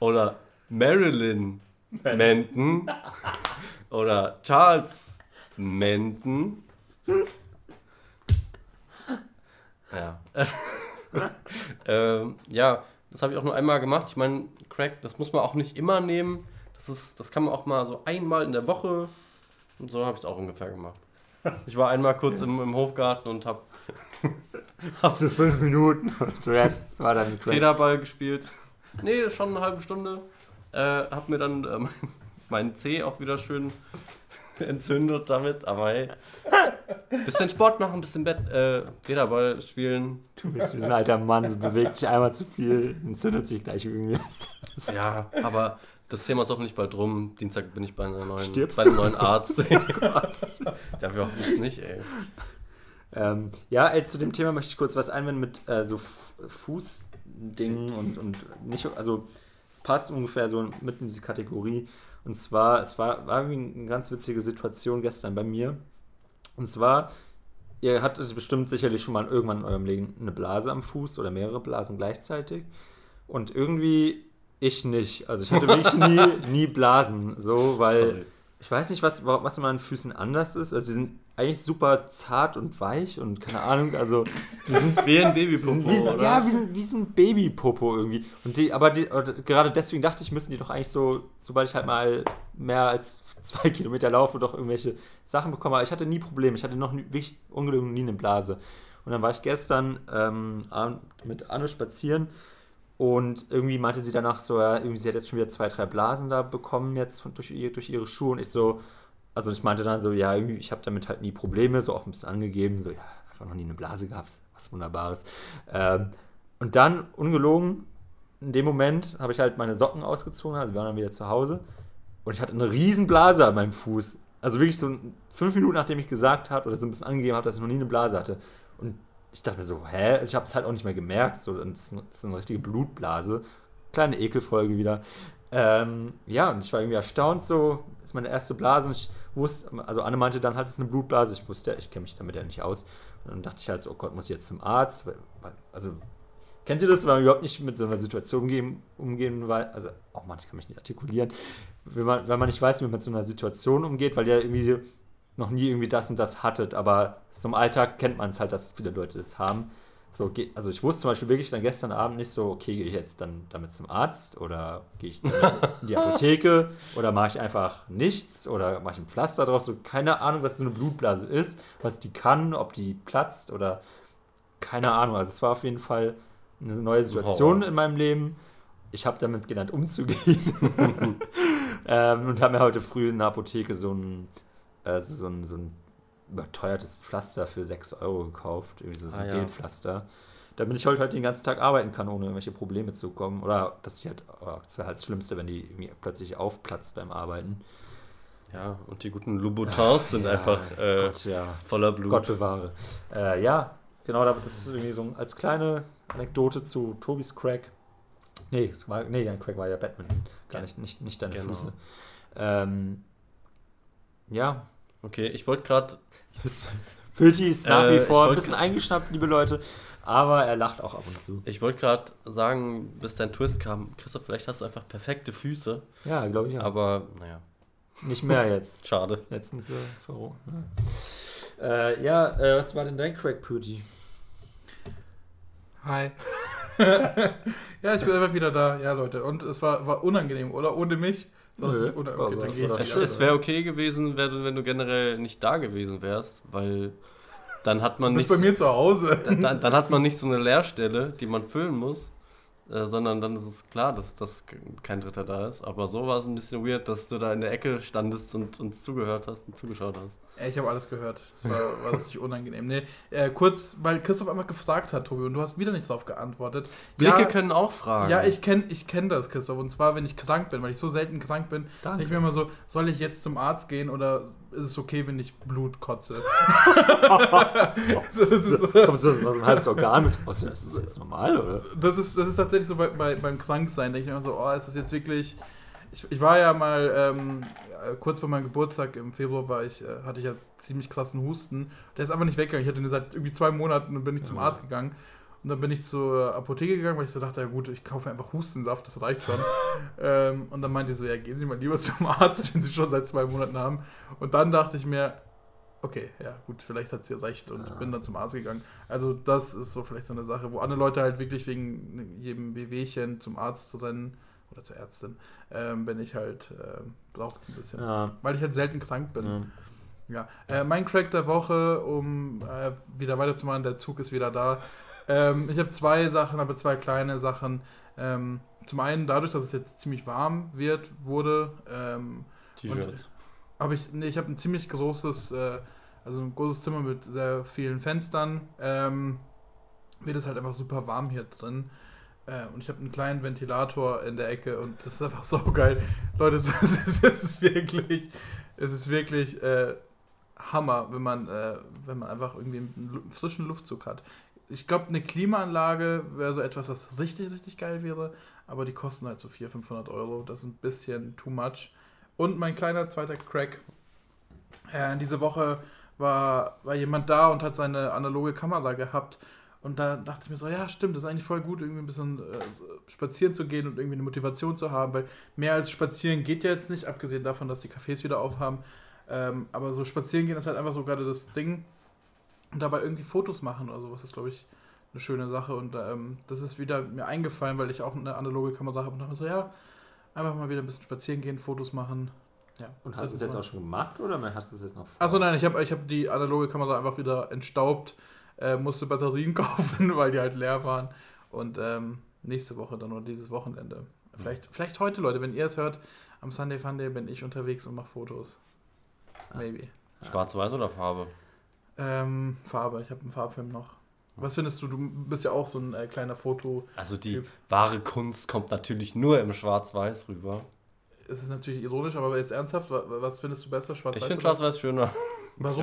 Oder Marilyn Menten. Oder Charles Menten. Ja. ähm, ja, das habe ich auch nur einmal gemacht. Ich meine, Crack, das muss man auch nicht immer nehmen. Das, ist, das kann man auch mal so einmal in der Woche. Und so habe ich es auch ungefähr gemacht. Ich war einmal kurz im, im Hofgarten und habe. Hast du fünf Minuten? Zuerst war dann Crack. Federball gespielt. Nee, schon eine halbe Stunde. Äh, hab mir dann äh, meinen mein Zeh auch wieder schön entzündet damit, aber hey. Bisschen Sport machen, bisschen Bett, äh, Federball spielen. Du bist wie so ein alter Mann, so bewegt sich einmal zu viel, entzündet sich gleich irgendwie. ja, aber das Thema ist hoffentlich bald rum. Dienstag bin ich bei, einer neuen, Stirbst bei einem neuen Arzt. oh Dafür hoffentlich nicht, ey. Ähm, ja, ey, zu dem Thema möchte ich kurz was einwenden mit äh, so Fußdingen und, und nicht, also es passt ungefähr so mit in diese Kategorie. Und zwar, es war, war irgendwie eine ganz witzige Situation gestern bei mir. Und zwar, ihr hattet bestimmt sicherlich schon mal irgendwann in eurem Leben eine Blase am Fuß oder mehrere Blasen gleichzeitig. Und irgendwie ich nicht. Also ich hatte wirklich nie, nie Blasen, so, weil Sorry. Ich weiß nicht, was, was in meinen Füßen anders ist. Also die sind eigentlich super zart und weich und keine Ahnung, also die sind wie ein Babypopo, wie, oder? Ja, wie, sind, wie so ein Babypopo irgendwie. Und die, aber die, gerade deswegen dachte ich, müssen die doch eigentlich so, sobald ich halt mal mehr als zwei Kilometer laufe, doch irgendwelche Sachen bekomme. Aber ich hatte nie Probleme. Ich hatte noch nie, wirklich eine Blase. Und dann war ich gestern ähm, mit Anne spazieren und irgendwie meinte sie danach so, ja, irgendwie sie hat jetzt schon wieder zwei, drei Blasen da bekommen jetzt von, durch, durch ihre Schuhe. Und ich so, also ich meinte dann so, ja, ich habe damit halt nie Probleme, so auch ein bisschen angegeben, so, ja, einfach noch nie eine Blase gehabt, was Wunderbares. Ähm, und dann, ungelogen, in dem Moment habe ich halt meine Socken ausgezogen, also wir waren dann wieder zu Hause und ich hatte eine riesen Blase an meinem Fuß. Also wirklich so fünf Minuten, nachdem ich gesagt habe oder so ein bisschen angegeben habe, dass ich noch nie eine Blase hatte. Und ich dachte mir so, hä? Ich habe es halt auch nicht mehr gemerkt. So, das ist eine richtige Blutblase. Kleine Ekelfolge wieder. Ähm, ja, und ich war irgendwie erstaunt, so, das ist meine erste Blase und ich wusste, also Anne meinte dann halt, es ist eine Blutblase, ich wusste, ich kenne mich damit ja nicht aus. Und dann dachte ich halt so, oh Gott, muss ich jetzt zum Arzt? Also, kennt ihr das, wenn man überhaupt nicht mit so einer Situation gehen, umgehen, weil, also, oh Mann, ich kann mich nicht artikulieren, wenn man, wenn man nicht weiß, wie man mit so einer Situation umgeht, weil ihr irgendwie noch nie irgendwie das und das hattet, aber zum Alltag kennt man es halt, dass viele Leute das haben. So, also ich wusste zum Beispiel wirklich dann gestern Abend nicht so, okay, gehe ich jetzt dann damit zum Arzt oder gehe ich in die Apotheke oder mache ich einfach nichts oder mache ich ein Pflaster drauf. So, keine Ahnung, was so eine Blutblase ist, was die kann, ob die platzt oder keine Ahnung. Also es war auf jeden Fall eine neue Situation oh. in meinem Leben. Ich habe damit gelernt, umzugehen. ähm, und habe mir heute früh in der Apotheke so ein, äh, so ein, so ein überteuertes Pflaster für 6 Euro gekauft, irgendwie so, so ein ah, Gelpflaster. Damit ich halt, halt den ganzen Tag arbeiten kann, ohne irgendwelche Probleme zu kommen. Oder das ist halt, oh, das wäre halt das Schlimmste, wenn die plötzlich aufplatzt beim Arbeiten. Ja, und die guten Louboutins sind ja, einfach äh, Gott, ja. voller Blut. Gott bewahre. Äh, ja, genau, das ist irgendwie so als kleine Anekdote zu Tobis Crack. Nee, war, nee, dein Crack war ja Batman, gar nicht, nicht, nicht deine genau. Füße. Ähm, ja. Okay, ich wollte gerade Pöti ist nach wie äh, vor ein bisschen eingeschnappt, liebe Leute. Aber er lacht auch ab und zu. Ich wollte gerade sagen, bis dein Twist kam, Christoph, vielleicht hast du einfach perfekte Füße. Ja, glaube ich ja. Aber, naja. Nicht mehr jetzt. Schade. Letztens äh. Ja, äh, ja äh, was war denn dein Crack, Pöti? Hi. ja, ich bin einfach wieder da. Ja, Leute. Und es war, war unangenehm, oder? Ohne mich. Nö, okay, okay, dann gehe ich es, es wäre okay gewesen, wenn du generell nicht da gewesen wärst, weil dann hat man nicht. bei mir zu Hause. Dann, dann, hat man nicht so eine Leerstelle, die man füllen muss. Äh, sondern dann ist es klar, dass, dass kein Dritter da ist. Aber so war es ein bisschen weird, dass du da in der Ecke standest und, und zugehört hast und zugeschaut hast. Ich habe alles gehört. Das war, war richtig unangenehm. Nee, äh, kurz, weil Christoph einfach gefragt hat, Tobi, und du hast wieder nicht darauf geantwortet. Blicke ja, können auch fragen. Ja, ich kenne ich kenn das, Christoph. Und zwar, wenn ich krank bin, weil ich so selten krank bin, denke ich mir immer so, soll ich jetzt zum Arzt gehen oder ist es okay, wenn ich Blut kotze. das ist so, Kommt so was ein halbes Organ mit raus. Ist das jetzt normal, oder? Das ist, das ist tatsächlich so bei, bei, beim Kranksein. denke ich mir immer so, oh, ist das jetzt wirklich. Ich, ich war ja mal ähm, äh, kurz vor meinem Geburtstag im Februar war ich, äh, hatte ich ja ziemlich krassen Husten. Der ist einfach nicht weggegangen. Ich hatte ihn seit irgendwie zwei Monaten und bin ich zum Arzt gegangen. Und dann bin ich zur Apotheke gegangen, weil ich so dachte, ja gut, ich kaufe einfach Hustensaft, das reicht schon. ähm, und dann meinte ich so, ja, gehen Sie mal lieber zum Arzt, wenn Sie schon seit zwei Monaten haben. Und dann dachte ich mir, okay, ja, gut, vielleicht hat sie recht und ja. bin dann zum Arzt gegangen. Also das ist so vielleicht so eine Sache, wo andere Leute halt wirklich wegen jedem Wehwehchen zum Arzt zu rennen oder zur Ärztin, ähm, bin ich halt, äh, braucht es ein bisschen. Ja. Weil ich halt selten krank bin. Ja. Ja, äh, mein Crack der Woche, um äh, wieder weiterzumachen, der Zug ist wieder da. Ähm, ich habe zwei Sachen, aber zwei kleine Sachen. Ähm, zum einen dadurch, dass es jetzt ziemlich warm wird, wurde. Ähm, T-Shirts. Habe ich, nee, ich habe ein ziemlich großes, äh, also ein großes Zimmer mit sehr vielen Fenstern. Ähm, wird es halt einfach super warm hier drin. Äh, und ich habe einen kleinen Ventilator in der Ecke und das ist einfach so geil. Leute, es ist, es ist wirklich, es ist wirklich äh, Hammer, wenn man, äh, wenn man einfach irgendwie einen frischen Luftzug hat ich glaube, eine Klimaanlage wäre so etwas, was richtig, richtig geil wäre, aber die kosten halt so 400, 500 Euro. Das ist ein bisschen too much. Und mein kleiner zweiter Crack. Äh, diese Woche war, war jemand da und hat seine analoge Kamera gehabt. Und da dachte ich mir so, ja, stimmt, das ist eigentlich voll gut, irgendwie ein bisschen äh, spazieren zu gehen und irgendwie eine Motivation zu haben, weil mehr als spazieren geht ja jetzt nicht, abgesehen davon, dass die Cafés wieder aufhaben. Ähm, aber so spazieren gehen ist halt einfach so gerade das Ding und dabei irgendwie Fotos machen oder sowas ist, glaube ich, eine schöne Sache. Und ähm, das ist wieder mir eingefallen, weil ich auch eine analoge Kamera habe und dachte so, ja, einfach mal wieder ein bisschen spazieren gehen, Fotos machen. Ja, und hast du es jetzt auch schon gemacht oder hast du es jetzt noch vor? Achso, nein, ich habe ich hab die analoge Kamera einfach wieder entstaubt, äh, musste Batterien kaufen, weil die halt leer waren. Und ähm, nächste Woche dann oder dieses Wochenende. Vielleicht, vielleicht heute, Leute, wenn ihr es hört, am Sunday Funday bin ich unterwegs und mache Fotos. maybe. Schwarz-Weiß oder Farbe? Ähm, Farbe, ich habe einen Farbfilm noch. Was findest du? Du bist ja auch so ein äh, kleiner Foto. Also die typ. wahre Kunst kommt natürlich nur im Schwarz-Weiß rüber. Es ist natürlich ironisch, aber jetzt ernsthaft, was findest du besser, Schwarz-Weiß? Ich finde Schwarz-Weiß schöner. Warum?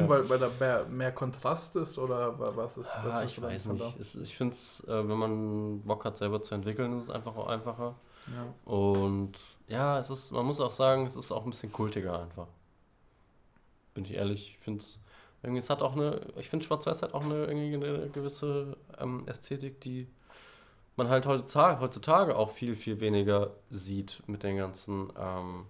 Ja. Weil, weil da mehr, mehr, Kontrast ist oder was ist was ah, Ich weiß nicht. Es, ich finde es, äh, wenn man Bock hat, selber zu entwickeln, ist es einfach auch einfacher. Ja. Und ja, es ist, man muss auch sagen, es ist auch ein bisschen kultiger einfach. Bin ich ehrlich, ich finde es irgendwie, es hat auch eine, ich finde Schwarz-Weiß hat auch eine, irgendwie eine gewisse ähm, Ästhetik, die man halt heutzutage, heutzutage auch viel, viel weniger sieht mit den ganzen, ähm,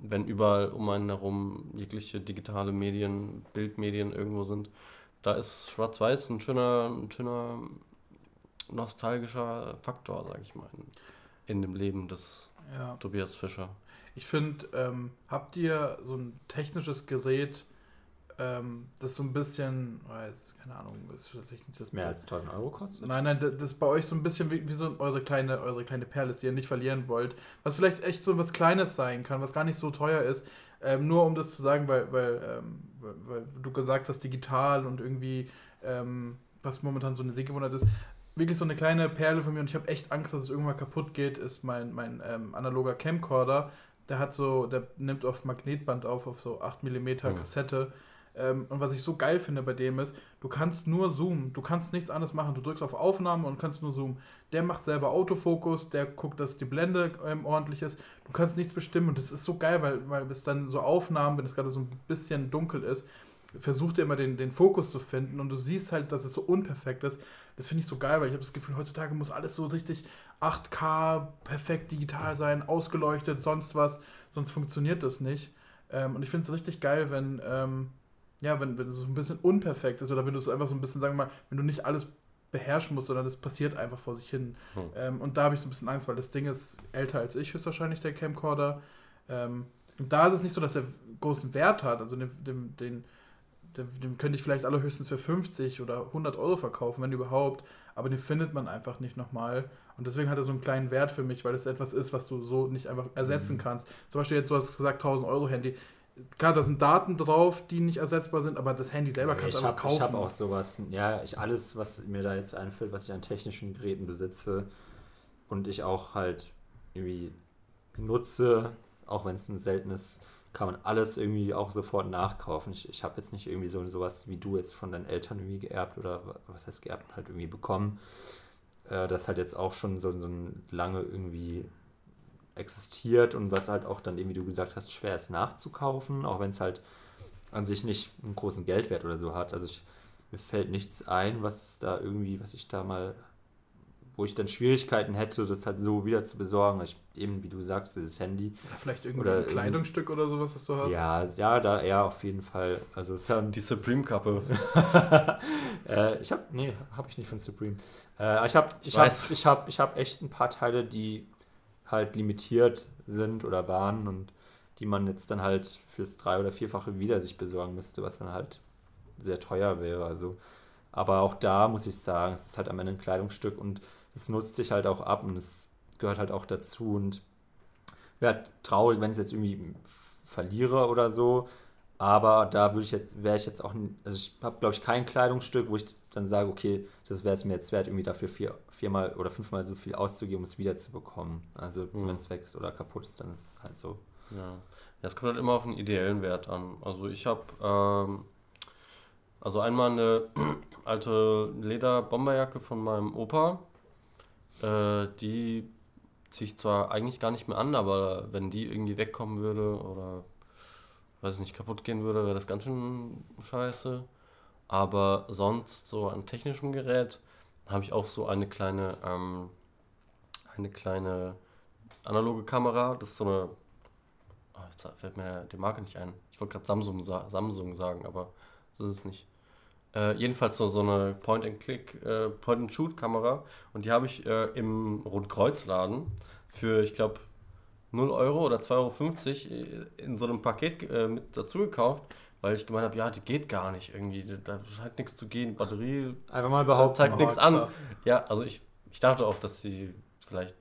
wenn überall um einen herum jegliche digitale Medien, Bildmedien irgendwo sind. Da ist Schwarz-Weiß ein schöner, ein schöner nostalgischer Faktor, sag ich mal, in, in dem Leben des ja. Tobias Fischer. Ich finde, ähm, habt ihr so ein technisches Gerät, ähm, das so ein bisschen, weiß, keine Ahnung, ist vielleicht nicht das. mehr als 1000 Euro kostet? Nein, nein, das ist bei euch so ein bisschen wie, wie so eure kleine, eure kleine Perle, die ihr nicht verlieren wollt. Was vielleicht echt so was Kleines sein kann, was gar nicht so teuer ist. Ähm, nur um das zu sagen, weil, weil, ähm, weil, weil, du gesagt hast, digital und irgendwie, ähm, was momentan so eine Sehgewohnheit ist. Wirklich so eine kleine Perle von mir und ich habe echt Angst, dass es irgendwann kaputt geht, ist mein, mein ähm, analoger Camcorder. Der hat so, der nimmt auf Magnetband auf, auf so 8 mm Kassette. Mhm ähm, und was ich so geil finde bei dem ist, du kannst nur zoomen, du kannst nichts anderes machen. Du drückst auf Aufnahme und kannst nur zoomen. Der macht selber Autofokus, der guckt, dass die Blende ähm, ordentlich ist. Du kannst nichts bestimmen und das ist so geil, weil, weil es dann so Aufnahmen, wenn es gerade so ein bisschen dunkel ist, versucht er immer den, den Fokus zu finden und du siehst halt, dass es so unperfekt ist. Das finde ich so geil, weil ich habe das Gefühl, heutzutage muss alles so richtig 8K, perfekt digital sein, ausgeleuchtet, sonst was, sonst funktioniert das nicht. Ähm, und ich finde es richtig geil, wenn, ähm, ja, wenn, wenn es so ein bisschen unperfekt ist oder wenn du es einfach so ein bisschen, sagen wir mal, wenn du nicht alles beherrschen musst, sondern das passiert einfach vor sich hin. Hm. Ähm, und da habe ich so ein bisschen Angst, weil das Ding ist älter als ich, höchstwahrscheinlich, der Camcorder. Ähm, und da ist es nicht so, dass er großen Wert hat. Also den, den, den, den, könnte ich vielleicht allerhöchstens für 50 oder 100 Euro verkaufen, wenn überhaupt. Aber den findet man einfach nicht nochmal. Und deswegen hat er so einen kleinen Wert für mich, weil es etwas ist, was du so nicht einfach ersetzen mhm. kannst. Zum Beispiel jetzt, du hast gesagt, 1000 Euro Handy. Klar, da sind Daten drauf, die nicht ersetzbar sind, aber das Handy selber kannst du einfach kaufen. Ich habe auch sowas, ja, ich alles, was mir da jetzt einfällt, was ich an technischen Geräten besitze und ich auch halt irgendwie nutze, auch wenn es ein seltenes, kann man alles irgendwie auch sofort nachkaufen. Ich, ich habe jetzt nicht irgendwie so sowas wie du jetzt von deinen Eltern irgendwie geerbt oder was heißt geerbt, halt irgendwie bekommen. Äh, das halt jetzt auch schon so, so ein lange irgendwie existiert und was halt auch dann, wie du gesagt hast, schwer ist nachzukaufen, auch wenn es halt an sich nicht einen großen Geldwert oder so hat. Also ich, mir fällt nichts ein, was da irgendwie, was ich da mal, wo ich dann Schwierigkeiten hätte, das halt so wieder zu besorgen. Ich, eben, wie du sagst, dieses Handy. Oder vielleicht irgendwie oder ein Kleidungsstück oder sowas, was du hast. Ja, ja, da eher auf jeden Fall. Also Die Supreme-Kappe. äh, ich habe, nee, habe ich nicht von Supreme. Äh, ich habe ich hab, ich hab, ich hab echt ein paar Teile, die halt limitiert sind oder waren und die man jetzt dann halt fürs drei- oder vierfache wieder sich besorgen müsste, was dann halt sehr teuer wäre. Also, aber auch da muss ich sagen, es ist halt am Ende ein Kleidungsstück und es nutzt sich halt auch ab und es gehört halt auch dazu und wäre traurig, wenn ich es jetzt irgendwie verliere oder so. Aber da würde ich jetzt, wäre ich jetzt auch, also ich habe, glaube ich, kein Kleidungsstück, wo ich dann sage, okay, das wäre es mir jetzt wert, irgendwie dafür vier, viermal oder fünfmal so viel auszugeben, um es wiederzubekommen. Also mhm. wenn es weg ist oder kaputt ist, dann ist es halt so. Ja, ja es kommt halt immer auf den ideellen Wert an. Also ich habe, ähm, also einmal eine alte Leder-Bomberjacke von meinem Opa, äh, die ziehe ich zwar eigentlich gar nicht mehr an, aber wenn die irgendwie wegkommen würde oder weiß nicht, kaputt gehen würde, wäre das ganz schön scheiße. Aber sonst so an technischem Gerät habe ich auch so eine kleine, ähm, eine kleine analoge Kamera. Das ist so eine, oh, jetzt fällt mir die Marke nicht ein. Ich wollte gerade Samsung, Samsung sagen, aber so ist es nicht. Äh, jedenfalls so, so eine Point-and-Click, äh, Point-and-Shoot-Kamera. Und die habe ich äh, im Rundkreuzladen für, ich glaube, 0 Euro oder 2,50 Euro äh, in so einem Paket äh, mit dazu gekauft, weil ich gemeint habe, ja, die geht gar nicht irgendwie. Da scheint nichts zu gehen. Batterie einfach mal behaupten. zeigt oh, nichts an. Ja, also ich, ich dachte auch, dass sie vielleicht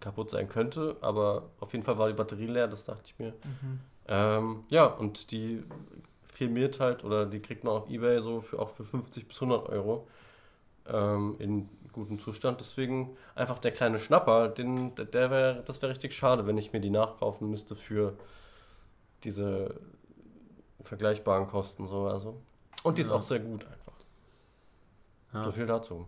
kaputt sein könnte, aber auf jeden Fall war die Batterie leer, das dachte ich mir. Mhm. Ähm, ja, und die firmiert halt oder die kriegt man auf Ebay so für, auch für 50 bis 100 Euro ähm, in gutem Zustand. Deswegen einfach der kleine Schnapper, den, der wär, das wäre richtig schade, wenn ich mir die nachkaufen müsste für diese vergleichbaren Kosten. So, also. Und die ja. ist auch sehr gut einfach. Ja. So viel dazu.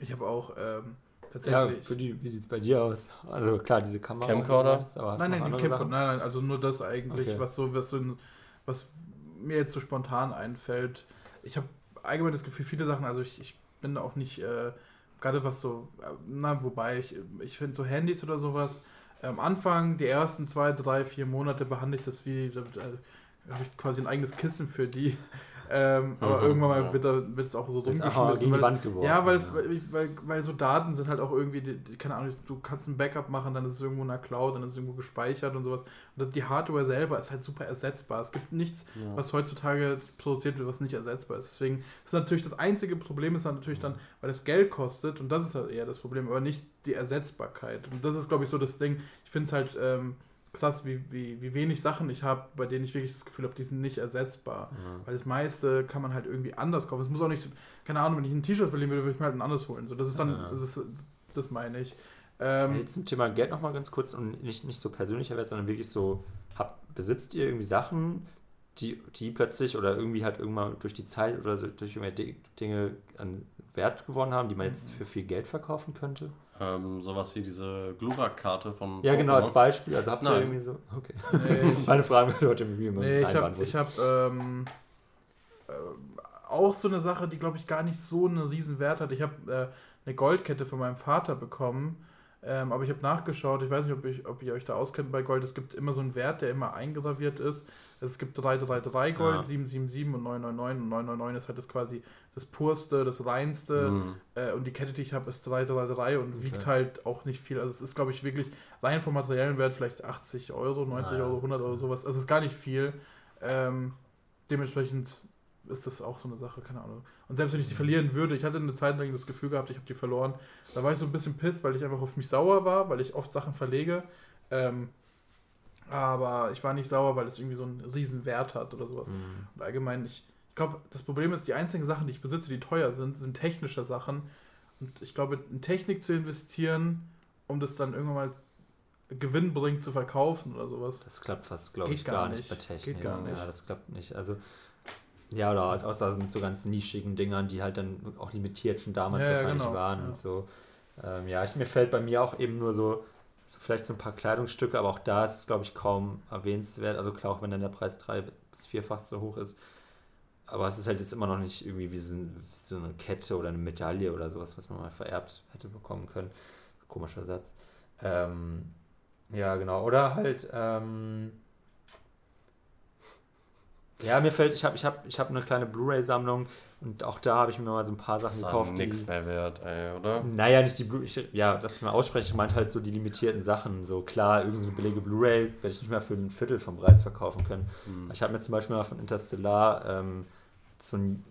Ich habe auch ähm, tatsächlich. Ja, die, wie sieht es bei dir aus? Also klar, diese Kamera. Camcorder? nein, nein, die Camcorder, nein, nein, also nur das eigentlich, okay. was so, was so, was mir jetzt so spontan einfällt. Ich habe allgemein das Gefühl, viele Sachen, also ich, ich bin auch nicht, äh, gerade was so, äh, na, wobei ich, ich finde so Handys oder sowas, am Anfang, die ersten zwei, drei, vier Monate behandle ich das wie, äh, habe ich quasi ein eigenes Kissen für die. Ähm, aber mhm, irgendwann mal ja. wird, da, wird es auch so rumgeschmissen. Weil es, ja, weil, es, weil, weil, so Daten sind halt auch irgendwie, die, die, keine Ahnung, du kannst ein Backup machen, dann ist es irgendwo in der Cloud, dann ist es irgendwo gespeichert und sowas. Und die Hardware selber ist halt super ersetzbar. Es gibt nichts, ja. was heutzutage produziert wird, was nicht ersetzbar ist. Deswegen ist natürlich das einzige Problem ist dann natürlich dann, weil es Geld kostet und das ist halt eher das Problem, aber nicht die Ersetzbarkeit. Und das ist, glaube ich, so das Ding. Ich finde es halt. Ähm, krass, wie, wie, wie wenig Sachen ich habe, bei denen ich wirklich das Gefühl habe, die sind nicht ersetzbar. Mhm. Weil das meiste kann man halt irgendwie anders kaufen. Es muss auch nicht, keine Ahnung, wenn ich ein T-Shirt verlieren würde, würde ich mir halt ein anderes holen. So, das ist dann, ja. das, ist, das meine ich. Ähm, Jetzt zum Thema Geld nochmal ganz kurz und nicht, nicht so persönlicher Wert, sondern wirklich so, hab, besitzt ihr irgendwie Sachen, die, die plötzlich oder irgendwie halt irgendwann durch die Zeit oder so, durch irgendwelche Dinge an Wert gewonnen haben, die man jetzt für viel Geld verkaufen könnte? Ähm, sowas wie diese Glurak-Karte von. Ja, genau, als Beispiel. Also habt ihr Nein. irgendwie so. Okay. Nee, Meine Frage wird heute irgendwie immer. Nee, ich habe hab, ähm, äh, auch so eine Sache, die, glaube ich, gar nicht so einen riesen Wert hat. Ich habe äh, eine Goldkette von meinem Vater bekommen ähm, aber ich habe nachgeschaut, ich weiß nicht, ob, ich, ob ihr euch da auskennt bei Gold. Es gibt immer so einen Wert, der immer eingraviert ist. Es gibt 333 Gold, ja. 777 und 999. Und 999 ist halt das quasi das purste, das reinste. Mhm. Äh, und die Kette, die ich habe, ist 333 und okay. wiegt halt auch nicht viel. Also es ist, glaube ich, wirklich rein vom materiellen Wert vielleicht 80 Euro, 90 ja. Euro, 100 Euro, sowas. Also es ist gar nicht viel. Ähm, dementsprechend ist das auch so eine Sache, keine Ahnung. Und selbst wenn ich die verlieren würde, ich hatte eine Zeit lang das Gefühl gehabt, ich habe die verloren, da war ich so ein bisschen pisst, weil ich einfach auf mich sauer war, weil ich oft Sachen verlege. Ähm, aber ich war nicht sauer, weil es irgendwie so einen riesen Wert hat oder sowas. Mhm. Und allgemein, ich, ich glaube, das Problem ist, die einzigen Sachen, die ich besitze, die teuer sind, sind technische Sachen. Und ich glaube, in Technik zu investieren, um das dann irgendwann mal Gewinn bringt zu verkaufen oder sowas. Das klappt fast, glaube ich, gar, gar nicht bei Technik. Geht gar nicht. Ja, das klappt nicht. Also ja, oder halt auch mit so ganz nischigen Dingern, die halt dann auch limitiert schon damals ja, wahrscheinlich genau. waren ja. und so. Ähm, ja, ich, mir fällt bei mir auch eben nur so, so vielleicht so ein paar Kleidungsstücke, aber auch da ist es, glaube ich, kaum erwähnenswert. Also klar, auch wenn dann der Preis drei bis vierfach so hoch ist. Aber es ist halt jetzt immer noch nicht irgendwie wie so, ein, wie so eine Kette oder eine Medaille oder sowas, was man mal vererbt hätte bekommen können. Komischer Satz. Ähm, ja, genau. Oder halt, ähm, ja, mir fällt, ich habe ich hab, ich hab eine kleine Blu-ray-Sammlung und auch da habe ich mir mal so ein paar Sachen das gekauft. nichts mehr wert, ey, oder? Naja, nicht die Blu ich, ja, dass ich mal ausspreche, ich meinte halt so die limitierten Sachen. So klar, irgendeine billige Blu-ray werde ich nicht mehr für ein Viertel vom Preis verkaufen können. Hm. Ich habe mir zum Beispiel mal von Interstellar ähm, so ein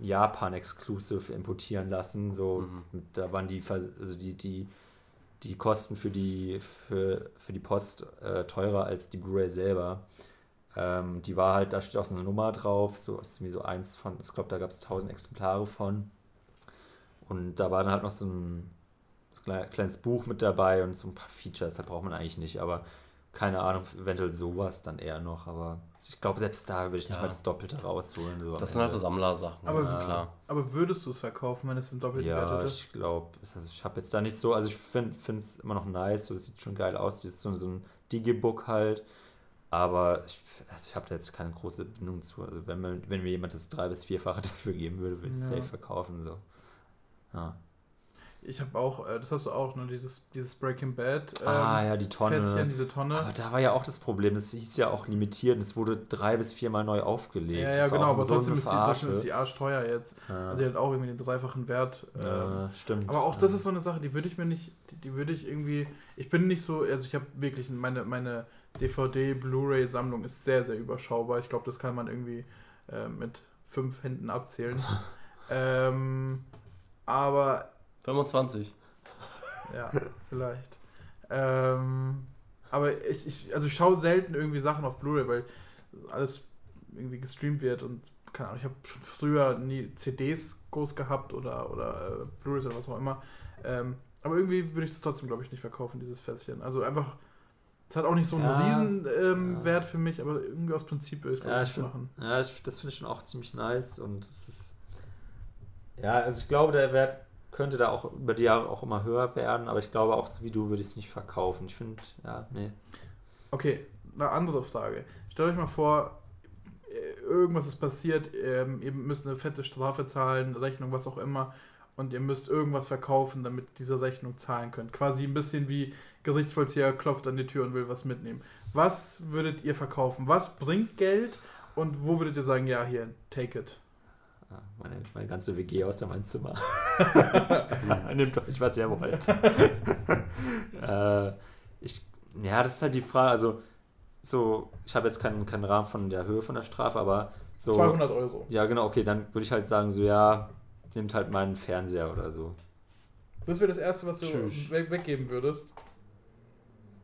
Japan-Exclusive importieren lassen. So, mhm. da waren die, also die, die, die Kosten für die, für, für die Post äh, teurer als die Blu-ray selber. Ähm, die war halt, da steht auch so eine Nummer drauf, so ist wie so eins von, ich glaube, da gab es 1000 Exemplare von. Und da war dann halt noch so ein, so ein kleines Buch mit dabei und so ein paar Features, da braucht man eigentlich nicht, aber keine Ahnung, eventuell sowas dann eher noch, aber ich glaube, selbst da würde ich nicht ja. mal das Doppelte rausholen. So das sind halt so Sammlersachen. Aber, ja. klar. aber würdest du es verkaufen, wenn es ein doppelten ja, Wert hätte? ich glaube, also ich habe jetzt da nicht so, also ich finde es immer noch nice, so, das sieht schon geil aus, das ist so, so ein Digibook halt, aber ich, also ich habe da jetzt keine große Bindung zu. Also wenn, man, wenn mir jemand das drei- bis vierfache dafür geben würde, würde ich es ja. safe verkaufen. So. Ja. Ich habe auch, äh, das hast du auch, ne, dieses, dieses Breaking Bad. Ähm, ah, ja, die Tonne. Fässchen, diese Tonne. Aber da war ja auch das Problem, das hieß ja auch limitiert und es wurde drei bis viermal neu aufgelegt. Ja, ja, genau, aber so trotzdem, ist die, trotzdem ist die arschteuer jetzt. Ja. Also die hat auch irgendwie den dreifachen Wert. Ähm, ja, stimmt. Aber auch das ist so eine Sache, die würde ich mir nicht, die, die würde ich irgendwie, ich bin nicht so, also ich habe wirklich, meine, meine DVD, Blu-ray-Sammlung ist sehr, sehr überschaubar. Ich glaube, das kann man irgendwie äh, mit fünf Händen abzählen. ähm, aber 25. Ja, vielleicht. Ähm, Aber ich, ich also ich schaue selten irgendwie Sachen auf Blu-ray, weil alles irgendwie gestreamt wird und keine Ahnung, ich habe schon früher nie CDs groß gehabt oder, oder äh, Blu-rays oder was auch immer. Ähm, aber irgendwie würde ich das trotzdem, glaube ich, nicht verkaufen, dieses Fässchen. Also einfach, es hat auch nicht so einen ja, riesen ähm, für mich, aber irgendwie aus Prinzip will ich es ja, ich machen. Ja, ich, das finde ich schon auch ziemlich nice und es ist, ja, also ich glaube, der Wert könnte da auch über die Jahre auch immer höher werden, aber ich glaube auch, so wie du, würde ich es nicht verkaufen. Ich finde, ja, nee. Okay, eine andere Frage. Stellt euch mal vor, äh, irgendwas ist passiert, ähm, ihr müsst eine fette Strafe zahlen, Rechnung, was auch immer, und ihr müsst irgendwas verkaufen, damit diese Rechnung zahlen könnt. Quasi ein bisschen wie Gerichtsvollzieher klopft an die Tür und will was mitnehmen. Was würdet ihr verkaufen? Was bringt Geld und wo würdet ihr sagen, ja, hier, take it? meine, meine ganze WG aus meinem Zimmer. Nehmt euch, was ihr wollt. äh, ich, ja, das ist halt die Frage. Also, so, ich habe jetzt keinen, keinen Rahmen von der Höhe von der Strafe, aber so. 200 Euro. Ja, genau, okay, dann würde ich halt sagen, so, ja, nehmt halt meinen Fernseher oder so. Das wäre das Erste, was du weg, weggeben würdest.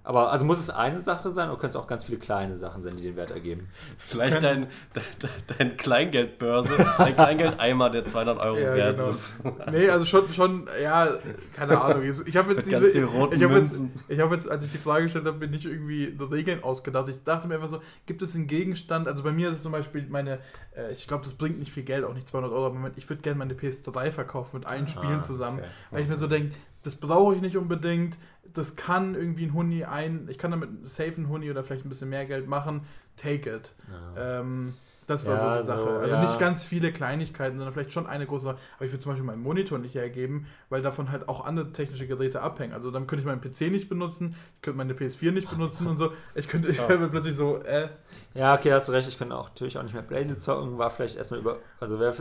Aber also muss es eine Sache sein oder können es auch ganz viele kleine Sachen sein, die den Wert ergeben? Vielleicht dein, dein, dein Kleingeldbörse, dein Kleingeldeimer, der 200 Euro ja, wert genau. ist. Nee, also schon, schon, ja, keine Ahnung. Ich habe jetzt diese, ich habe jetzt, ich habe jetzt, als ich die Frage gestellt habe, mir nicht irgendwie Regeln ausgedacht. Ich dachte mir einfach so, gibt es einen Gegenstand, also bei mir ist es zum Beispiel meine, äh, ich glaube, das bringt nicht viel Geld, auch nicht 200 Euro, aber ich würde gerne meine PS3 verkaufen mit allen ah, Spielen zusammen, okay. weil ich mir so denke, das brauche ich nicht unbedingt, das kann irgendwie ein Huni ein, ich kann damit safe ein Huni oder vielleicht ein bisschen mehr Geld machen, take it. Ja. Ähm, das war ja, so die Sache. So, also ja. nicht ganz viele Kleinigkeiten, sondern vielleicht schon eine große Sache. Aber ich würde zum Beispiel meinen Monitor nicht hergeben, weil davon halt auch andere technische Geräte abhängen. Also dann könnte ich meinen PC nicht benutzen, ich könnte meine PS4 nicht benutzen und so. Ich könnte, ich wäre plötzlich so, äh. Ja, okay, hast du recht. Ich könnte auch natürlich auch nicht mehr Blaze zocken. War vielleicht erstmal über, also wäre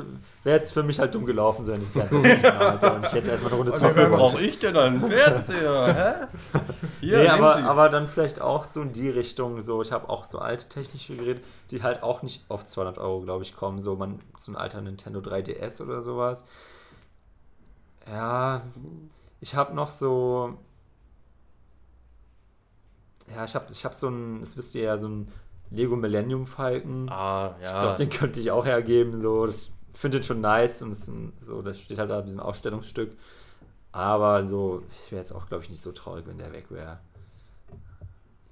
wär jetzt für mich halt dumm gelaufen, wenn ich Fernseher hatte und ich jetzt erstmal eine Runde zocken wollte. brauche ich denn einen Fernseher? Hä? Hier, nee, aber, aber dann vielleicht auch so in die Richtung, so ich habe auch so alte technische Geräte, die halt auch nicht oft 200 Euro, glaube ich, kommen. So, man, so ein alter Nintendo 3DS oder sowas. Ja, ich habe noch so. Ja, ich habe ich hab so ein, das wisst ihr ja, so ein Lego Millennium Falken. Ah, ja. Ich glaube, den könnte ich auch hergeben. So, das finde ich schon nice und das, so, das steht halt da wie so ein Ausstellungsstück. Aber so, ich wäre jetzt auch, glaube ich, nicht so traurig, wenn der weg wäre.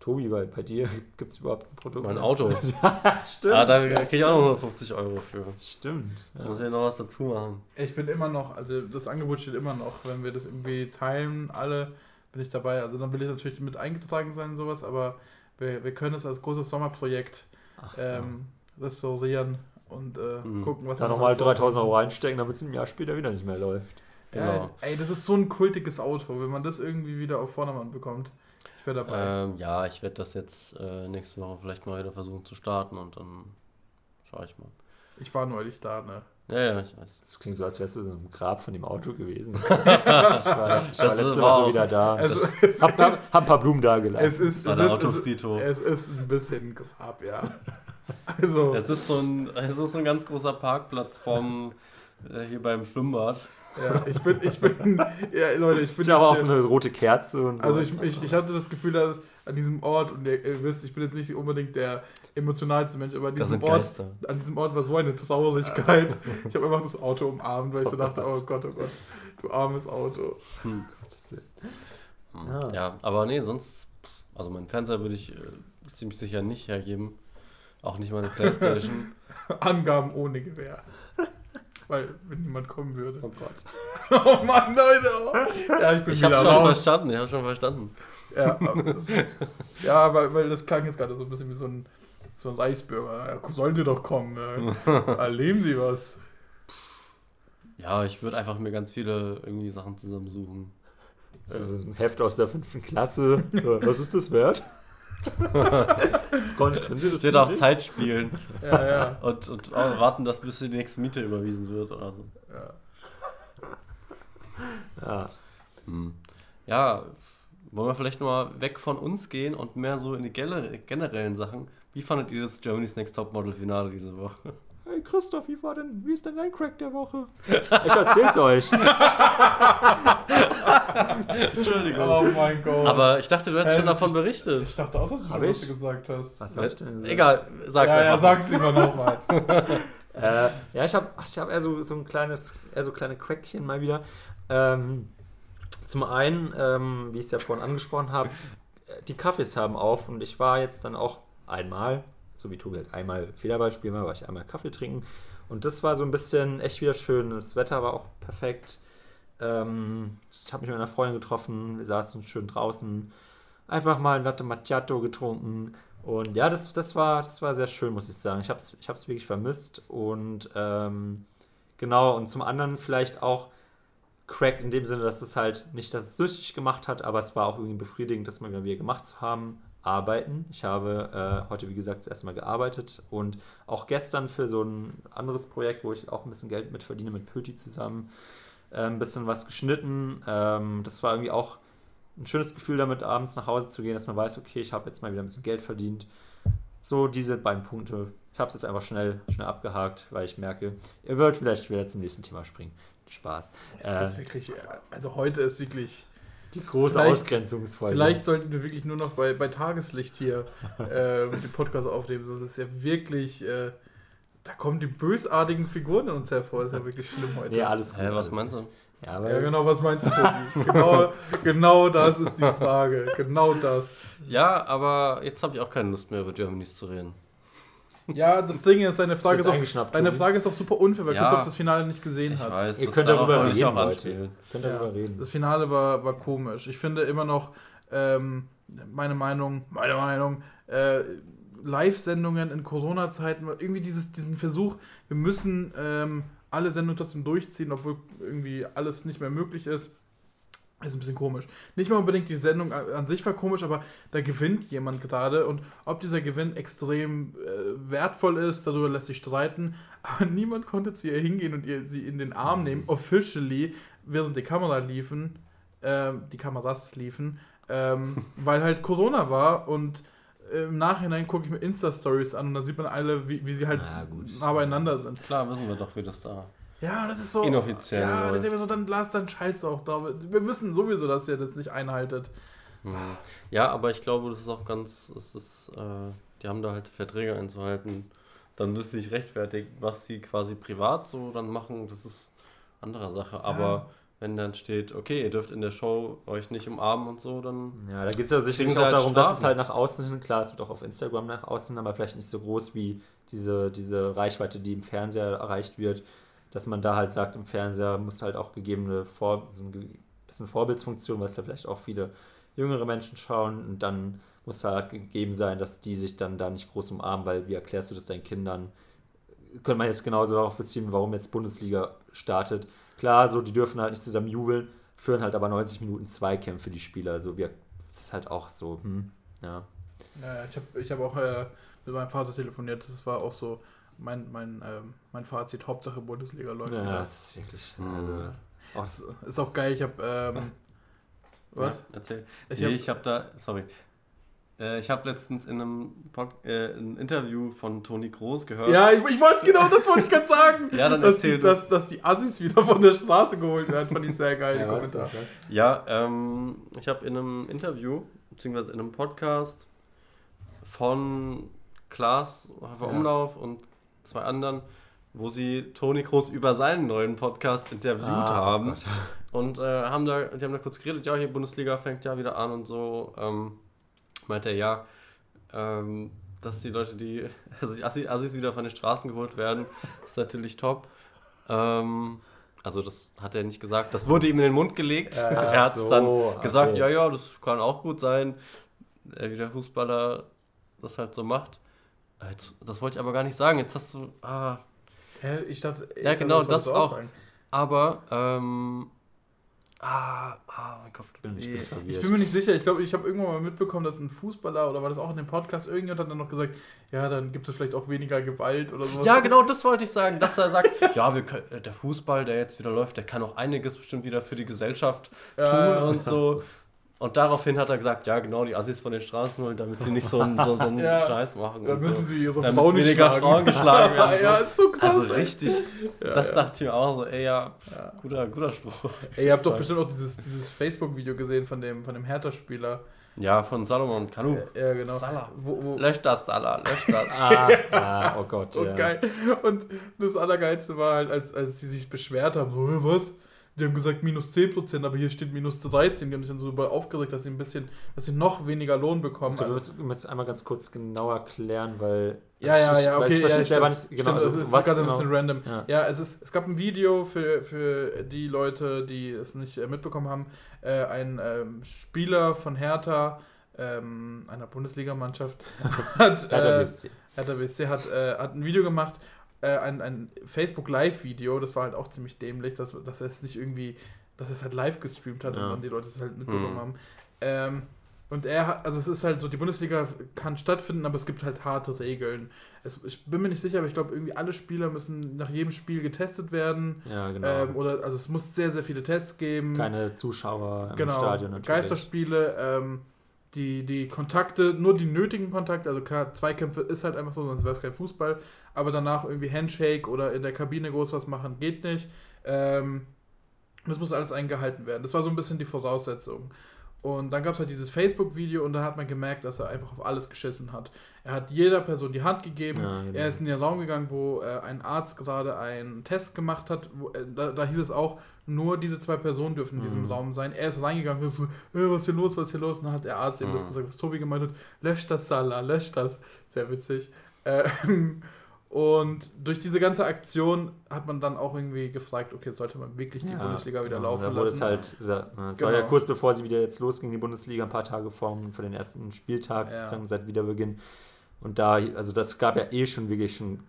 Tobi, weil bei dir gibt es überhaupt ein Produkt. Mein Auto. Stimmt. Ah, da kriege ich auch noch 150 Euro für. Stimmt. Da muss ich noch was dazu machen. Ich bin immer noch, also das Angebot steht immer noch. Wenn wir das irgendwie teilen, alle, bin ich dabei. Also dann will ich natürlich mit eingetragen sein und sowas, aber wir, wir können es als großes Sommerprojekt so. ähm, restaurieren und äh, mhm. gucken, was da wir Da nochmal 3000 Euro reinstecken, damit es ein Jahr später wieder nicht mehr läuft. Genau. Ja, ey, das ist so ein kultiges Auto, wenn man das irgendwie wieder auf Vordermann bekommt. Ich wäre dabei. Ähm, ja, ich werde das jetzt äh, nächste Woche vielleicht mal wieder versuchen zu starten und dann schaue ich mal. Ich war neulich da, ne? Ja, ja, ich weiß. Das klingt so, als wärst du so im Grab von dem Auto gewesen. ich war, ich war letzte Woche wieder da. Also, hab, hab, hab, ein paar Blumen da gelassen. Es ist, es, ist, es ist ein bisschen ein Grab, ja. Also. Es ist so ein, es ist so ein ganz großer Parkplatz vom, äh, hier beim Schwimmbad. Ja, ich bin, ich bin, ja, Leute, ich bin. Ich habe auch so eine rote Kerze und so. Also ich, ich, ich hatte das Gefühl, dass an diesem Ort, und ihr, ihr wisst, ich bin jetzt nicht unbedingt der emotionalste Mensch, aber an diesem Ort, an diesem Ort war so eine Traurigkeit. ich habe einfach das Auto umarmt, weil ich so dachte, oh Gott, oh Gott, du armes Auto. Hm. Hm. Ja. ja, aber nee, sonst, also meinen Fernseher würde ich äh, ziemlich sicher nicht hergeben. Auch nicht meine Playstation. Angaben ohne Gewehr. Weil, wenn niemand kommen würde. Oh Gott. oh Mann, Leute. Oh. Ja, ich bin ich wieder schon raus. verstanden, ich habe schon verstanden. Ja, das, ja weil, weil das klang jetzt gerade so ein bisschen wie so ein, so ein Reisbürger. Ja, sollte doch kommen. Ja. Erleben Sie was. Ja, ich würde einfach mir ganz viele irgendwie Sachen zusammensuchen. Also ein Heft aus der fünften Klasse. So, was ist das wert? Können Sie das Steht auch Zeit spielen. Ja, ja. Und, und warten, dass bis die nächste Miete überwiesen wird oder so. Ja. Ja. Hm. Ja, wollen wir vielleicht nochmal weg von uns gehen und mehr so in die generellen Sachen. Wie fandet ihr das Germany's Next Top Model Finale diese Woche? Hey Christoph, wie war denn, wie ist denn dein Crack der Woche? Ich erzähl's euch. Entschuldigung. Oh mein Gott. Aber ich dachte, du hättest äh, schon davon berichtet. Ich dachte auch, dass du schon was gesagt hast. Was hab ich denn gesagt? Egal, sag's Ja, ja, sag's lieber nochmal. äh, ja, ich habe ich hab eher so, so ein kleines, eher so kleine Crackchen mal wieder. Ähm, zum einen, ähm, wie ich es ja vorhin angesprochen habe, die Kaffees haben auf und ich war jetzt dann auch einmal, so wie Tobi halt einmal Federball spielen war, war ich einmal Kaffee trinken und das war so ein bisschen echt wieder schön. Das Wetter war auch perfekt. Ähm, ich habe mich mit einer Freundin getroffen, wir saßen schön draußen, einfach mal ein Latte Macchiato getrunken und ja, das, das, war, das war sehr schön, muss ich sagen. Ich habe es ich wirklich vermisst und ähm, genau, und zum anderen vielleicht auch Crack in dem Sinne, dass es halt nicht, dass es süchtig gemacht hat, aber es war auch irgendwie befriedigend, das mal wieder gemacht zu haben. Arbeiten. Ich habe äh, heute, wie gesagt, das erste Mal gearbeitet und auch gestern für so ein anderes Projekt, wo ich auch ein bisschen Geld mit verdiene, mit Pöti zusammen, äh, ein bisschen was geschnitten. Ähm, das war irgendwie auch ein schönes Gefühl, damit abends nach Hause zu gehen, dass man weiß, okay, ich habe jetzt mal wieder ein bisschen Geld verdient. So diese beiden Punkte. Ich habe es jetzt einfach schnell, schnell abgehakt, weil ich merke, ihr wollt vielleicht wieder zum nächsten Thema springen. Spaß. Es äh, ist wirklich, also heute ist wirklich die große Ausgrenzungsfolge. Vielleicht sollten wir wirklich nur noch bei, bei Tageslicht hier äh, den Podcast aufnehmen. Das ist ja wirklich, äh, da kommen die bösartigen Figuren in uns hervor. Das ist ja wirklich schlimm heute. Ja, alles gut. Hey, was meinst du? Ja, ja, genau, was meinst du, Tobi? genau, genau das ist die Frage. Genau das. Ja, aber jetzt habe ich auch keine Lust mehr über Germanys zu reden. Ja, das Ding ist, deine Frage ist, ist auch, deine Frage ist auch super unfair, weil ja, Christoph das Finale nicht gesehen hat. Weiß, Ihr könnt darüber reden, Leute. Könnt darüber ja, reden. Das Finale war, war komisch. Ich finde immer noch, ähm, meine Meinung, meine Meinung, äh, Live-Sendungen in Corona-Zeiten, irgendwie dieses, diesen Versuch, wir müssen ähm, alle Sendungen trotzdem durchziehen, obwohl irgendwie alles nicht mehr möglich ist ist ein bisschen komisch. Nicht mal unbedingt die Sendung an sich war komisch, aber da gewinnt jemand gerade und ob dieser Gewinn extrem äh, wertvoll ist, darüber lässt sich streiten. Aber niemand konnte zu ihr hingehen und ihr sie in den Arm nehmen, officially, während die Kamera liefen, äh, die Kameras liefen, ähm, weil halt Corona war und im Nachhinein gucke ich mir Insta-Stories an und dann sieht man alle, wie, wie sie halt nah beieinander sind. Klar, wissen wir doch, wie das da ja, das ist so. Inoffiziell. Ja, das ist immer so, dann lass, dann scheiß auch da. Wir wissen sowieso, dass ihr das nicht einhaltet. Hm. Ja, aber ich glaube, das ist auch ganz, es ist, äh, die haben da halt Verträge einzuhalten. Dann müssen sie sich rechtfertigen, was sie quasi privat so dann machen, das ist andere Sache. Aber ja. wenn dann steht, okay, ihr dürft in der Show euch nicht umarmen und so, dann. Ja, da geht es ja sicherlich auch halt darum, Strafen. dass es halt nach außen hin, klar, es wird auch auf Instagram nach außen, aber vielleicht nicht so groß wie diese, diese Reichweite, die im Fernseher erreicht wird dass man da halt sagt, im Fernseher muss halt auch gegebene Vor so ein bisschen Vorbildsfunktion, was ja vielleicht auch viele jüngere Menschen schauen und dann muss halt gegeben sein, dass die sich dann da nicht groß umarmen, weil wie erklärst du das deinen Kindern? Könnte man jetzt genauso darauf beziehen, warum jetzt Bundesliga startet. Klar, so die dürfen halt nicht zusammen jubeln, führen halt aber 90 Minuten Zweikämpfe die Spieler. Also wir, das ist halt auch so, hm, ja. Ja, ich habe ich hab auch äh, mit meinem Vater telefoniert, das war auch so, mein, mein, ähm, mein Fazit, Hauptsache Bundesliga läuft ja, wieder. das ist wirklich. Mhm. Also, ist, ist auch geil, ich habe. Ähm, was? Ja, erzähl. Ich nee, habe hab da. Sorry. Äh, ich habe letztens in einem Pod, äh, ein Interview von Toni Groß gehört. Ja, ich, ich wollte genau das wollte ich gerade sagen. ja, dann dass, die, dass, dass die Assis wieder von der Straße geholt werden, fand ich sehr geil, ja, Kommentar. Ja, ähm, ich habe in einem Interview, beziehungsweise in einem Podcast von Klaas Hafer Umlauf und zwei anderen, wo sie Toni Kroos über seinen neuen Podcast interviewt ah, haben. Gott. Und äh, haben da, die haben da kurz geredet, ja, hier Bundesliga fängt ja wieder an und so. Ähm, meinte er, ja, ähm, dass die Leute, die, also die Assis, Assis wieder von den Straßen geholt werden, ist natürlich top. Ähm, also das hat er nicht gesagt, das wurde ihm in den Mund gelegt. Ja, er hat so, dann gesagt, okay. ja, ja, das kann auch gut sein, wie der Fußballer das halt so macht. Das wollte ich aber gar nicht sagen. Jetzt hast du. Ah. Hä? Ich dachte. Ich ja, genau, das, das auch. Aber, ähm. Ah, ah, mein Kopf. Bin ich, bin ich bin mir nicht sicher. Ich glaube, ich habe irgendwann mal mitbekommen, dass ein Fußballer oder war das auch in dem Podcast, irgendjemand hat dann noch gesagt, ja, dann gibt es vielleicht auch weniger Gewalt oder sowas. Ja, genau, das wollte ich sagen, dass er sagt, ja, können, äh, der Fußball, der jetzt wieder läuft, der kann auch einiges bestimmt wieder für die Gesellschaft tun ja. und so. Und daraufhin hat er gesagt, ja genau, die Assis von den Straßen holen, damit die nicht so einen, so, so einen ja, Scheiß machen. Dann müssen so. sie ihre damit Frauen nicht schlagen. Frauen geschlagen werden. ja, ist so krass. Also richtig, ja, das ja. dachte ich mir auch so, ey ja, guter, guter Spruch. Ey, ihr habt doch bestimmt auch dieses, dieses Facebook-Video gesehen von dem, von dem Hertha-Spieler. Ja, von Salomon Kanu. Ja, ja genau. Salah. Wo, wo löscht das, Salah, löscht das. ah, ah, oh Gott, so ja. geil. Und das Allergeilste war halt, als, als sie sich beschwert haben, so, was? Die haben gesagt minus 10%, aber hier steht minus 13. Die haben sich dann so darüber aufgeregt, dass sie ein bisschen, dass sie noch weniger Lohn bekommen. Okay, also, du musst einmal ganz kurz genau erklären, weil. Ja, ja, ja, okay. Ich, ja, ich selber nicht, genau, also, es ist gerade genau? ein bisschen random. Ja, ja es, ist, es gab ein Video für, für die Leute, die es nicht äh, mitbekommen haben. Äh, ein ähm, Spieler von Hertha, ähm, einer Bundesligamannschaft, hat, Hertha BSC. Äh, Hertha BSC hat, äh, hat ein Video gemacht äh, ein, ein Facebook Live-Video, das war halt auch ziemlich dämlich, dass, dass er es nicht irgendwie, dass er es halt live gestreamt hat ja. und dann die Leute es halt mitbekommen mhm. haben. Ähm, und er hat, also es ist halt so, die Bundesliga kann stattfinden, aber es gibt halt harte Regeln. Es, ich bin mir nicht sicher, aber ich glaube, irgendwie alle Spieler müssen nach jedem Spiel getestet werden. Ja, genau. Ähm, oder, also es muss sehr, sehr viele Tests geben. Keine Zuschauer im genau, Stadion natürlich. Geisterspiele, ähm, die, die Kontakte, nur die nötigen Kontakte, also klar, Zweikämpfe ist halt einfach so, sonst wäre es kein Fußball, aber danach irgendwie Handshake oder in der Kabine groß was machen, geht nicht. Ähm, das muss alles eingehalten werden. Das war so ein bisschen die Voraussetzung. Und dann gab es halt dieses Facebook-Video und da hat man gemerkt, dass er einfach auf alles geschissen hat. Er hat jeder Person die Hand gegeben. Ja, genau. Er ist in den Raum gegangen, wo äh, ein Arzt gerade einen Test gemacht hat. Wo, äh, da, da, hieß es auch, nur diese zwei Personen dürfen in diesem mhm. Raum sein. Er ist reingegangen und so, äh, was ist hier los, was ist hier los? Und dann hat der Arzt mhm. eben das gesagt, was Tobi gemeint hat, löscht das, Salah, löscht das. Sehr witzig. Ähm, und durch diese ganze Aktion hat man dann auch irgendwie gefragt, okay, sollte man wirklich die ja, Bundesliga wieder laufen da wurde lassen? Es halt, es genau. war ja genau. kurz bevor sie wieder jetzt losging, die Bundesliga, ein paar Tage vor, vor den ersten Spieltag, ja. sozusagen seit Wiederbeginn. Und da, also das gab ja eh schon wirklich schon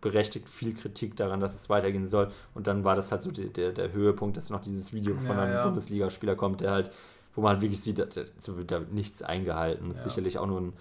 berechtigt viel Kritik daran, dass es weitergehen soll. Und dann war das halt so die, der, der Höhepunkt, dass noch dieses Video von ja, einem ja. Bundesligaspieler kommt, der halt, wo man halt wirklich sieht, da, wird da nichts eingehalten. Das ist sicherlich auch nur ein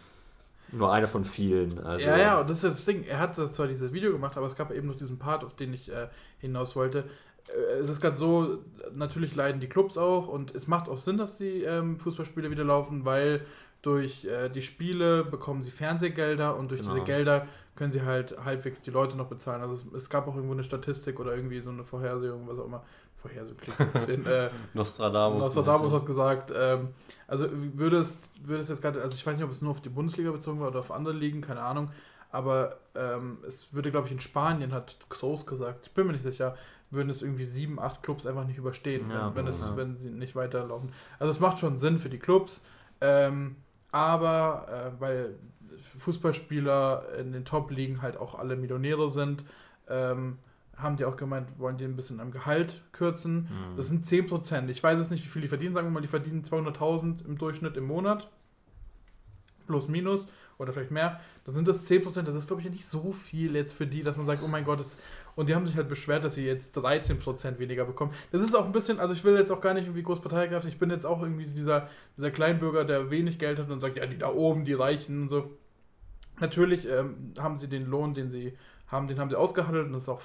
nur einer von vielen. Also ja, ja, und das ist das Ding. Er hat zwar dieses Video gemacht, aber es gab eben noch diesen Part, auf den ich äh, hinaus wollte. Äh, es ist gerade so, natürlich leiden die Clubs auch und es macht auch Sinn, dass die ähm, Fußballspiele wieder laufen, weil durch äh, die Spiele bekommen sie Fernsehgelder und durch genau. diese Gelder können sie halt halbwegs die Leute noch bezahlen. Also es, es, gab auch irgendwo eine Statistik oder irgendwie so eine Vorhersehung, was auch immer. Vorhersehung klingt ein bisschen. Äh, Nostradamus. Nostradamus hat gesagt, ähm, also würde es, würde es jetzt gerade, also ich weiß nicht, ob es nur auf die Bundesliga bezogen war oder auf andere Ligen, keine Ahnung, aber ähm, es würde, glaube ich, in Spanien, hat Kroos gesagt, ich bin mir nicht sicher, würden es irgendwie sieben, acht Clubs einfach nicht überstehen, ja, wenn, wenn, es, ja. wenn sie nicht weiterlaufen. Also es macht schon Sinn für die Clubs. Ähm, aber äh, weil Fußballspieler in den Top-Ligen halt auch alle Millionäre sind, ähm, haben die auch gemeint, wollen die ein bisschen am Gehalt kürzen. Mhm. Das sind 10%. Ich weiß es nicht, wie viel die verdienen. Sagen wir mal, die verdienen 200.000 im Durchschnitt im Monat. Plus, minus oder vielleicht mehr. Dann sind das 10%. Das ist, glaube ich, nicht so viel jetzt für die, dass man sagt, oh mein Gott, das, und die haben sich halt beschwert, dass sie jetzt 13% weniger bekommen. Das ist auch ein bisschen, also ich will jetzt auch gar nicht irgendwie groß Partei greifen. Ich bin jetzt auch irgendwie dieser, dieser Kleinbürger, der wenig Geld hat und sagt, ja, die da oben, die Reichen und so. Natürlich ähm, haben sie den Lohn, den sie haben, den haben sie ausgehandelt und das ist auch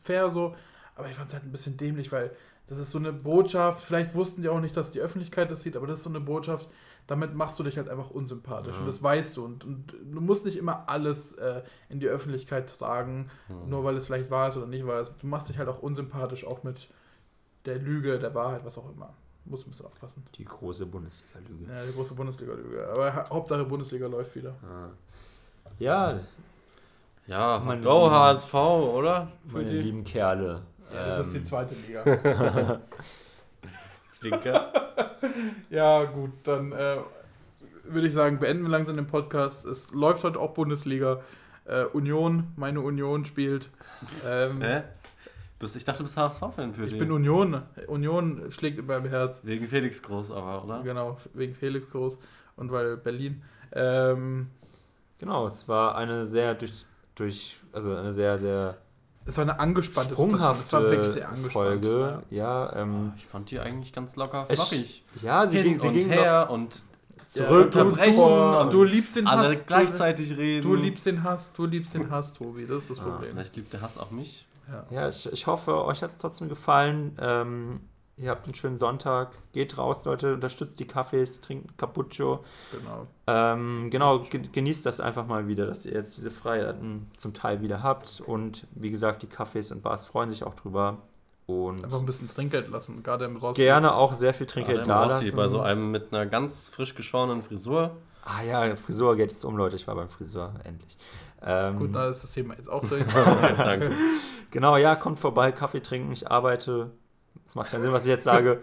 fair so. Aber ich fand es halt ein bisschen dämlich, weil das ist so eine Botschaft. Vielleicht wussten die auch nicht, dass die Öffentlichkeit das sieht, aber das ist so eine Botschaft damit machst du dich halt einfach unsympathisch. Ja. Und das weißt du. Und, und, du musst nicht immer alles äh, in die Öffentlichkeit tragen, ja. nur weil es vielleicht wahr ist oder nicht wahr ist. Du machst dich halt auch unsympathisch, auch mit der Lüge, der Wahrheit, was auch immer. Muss ein bisschen aufpassen. Die große Bundesliga-Lüge. Ja, die große Bundesliga-Lüge. Aber Hauptsache Bundesliga läuft wieder. Ja. Ja, mein Go HSV, oder? Meine lieben Kerle. Ja, das ähm. ist die ähm. zweite Liga. Zwinker. ja, gut, dann äh, würde ich sagen, beenden wir langsam den Podcast. Es läuft heute auch Bundesliga. Äh, Union, meine Union spielt. Ähm, Hä? Ich dachte, du bist HSV-Fan für Ich bin Union. Union schlägt in meinem Herz. Wegen Felix Groß aber, oder? Genau, wegen Felix Groß und weil Berlin. Ähm, genau, es war eine sehr durch, durch also eine sehr, sehr es war eine angespannte Sprunghafte Situation. Es war wirklich sehr angespannt. Folge. Ja, ja ähm, ich fand die eigentlich ganz locker flockig. Ja, sie Hin ging, sie und ging her und zurück ja, unterbrechen und, und du liebst den alle Hass. gleichzeitig du, reden. Du liebst den Hass, du liebst den Hass, Tobi. Das ist das ah, Problem. Vielleicht liebt der Hass auch mich. Ja, ja ich, ich hoffe, euch hat es trotzdem gefallen. Ähm, ihr habt einen schönen Sonntag. Geht raus, Leute, unterstützt die Kaffees, trinkt Cappucccio. Genau. Ähm, genau, genießt das einfach mal wieder, dass ihr jetzt diese Freiheiten zum Teil wieder habt. Und wie gesagt, die Kaffees und Bars freuen sich auch drüber. Und Einfach ein bisschen Trinkgeld lassen, gerade im Rossi. Gerne auch sehr viel Trinkgeld da lassen. Bei so einem mit einer ganz frisch geschorenen Frisur. Ah ja, Frisur geht jetzt um, Leute. Ich war beim Friseur, endlich. Ähm, Gut, da ist das Thema jetzt auch durch. Danke. Genau, ja, kommt vorbei, Kaffee trinken. Ich arbeite. Es macht keinen Sinn, was ich jetzt sage.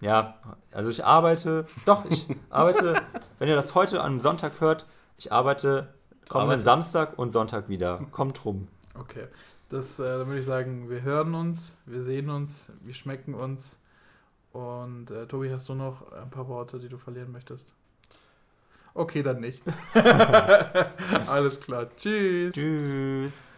Ja, also ich arbeite. Doch, ich arbeite. wenn ihr das heute am Sonntag hört, ich arbeite kommenden Samstag und Sonntag wieder. Kommt rum. Okay. Das, äh, dann würde ich sagen, wir hören uns, wir sehen uns, wir schmecken uns. Und äh, Tobi, hast du noch ein paar Worte, die du verlieren möchtest? Okay, dann nicht. Alles klar. Tschüss. Tschüss.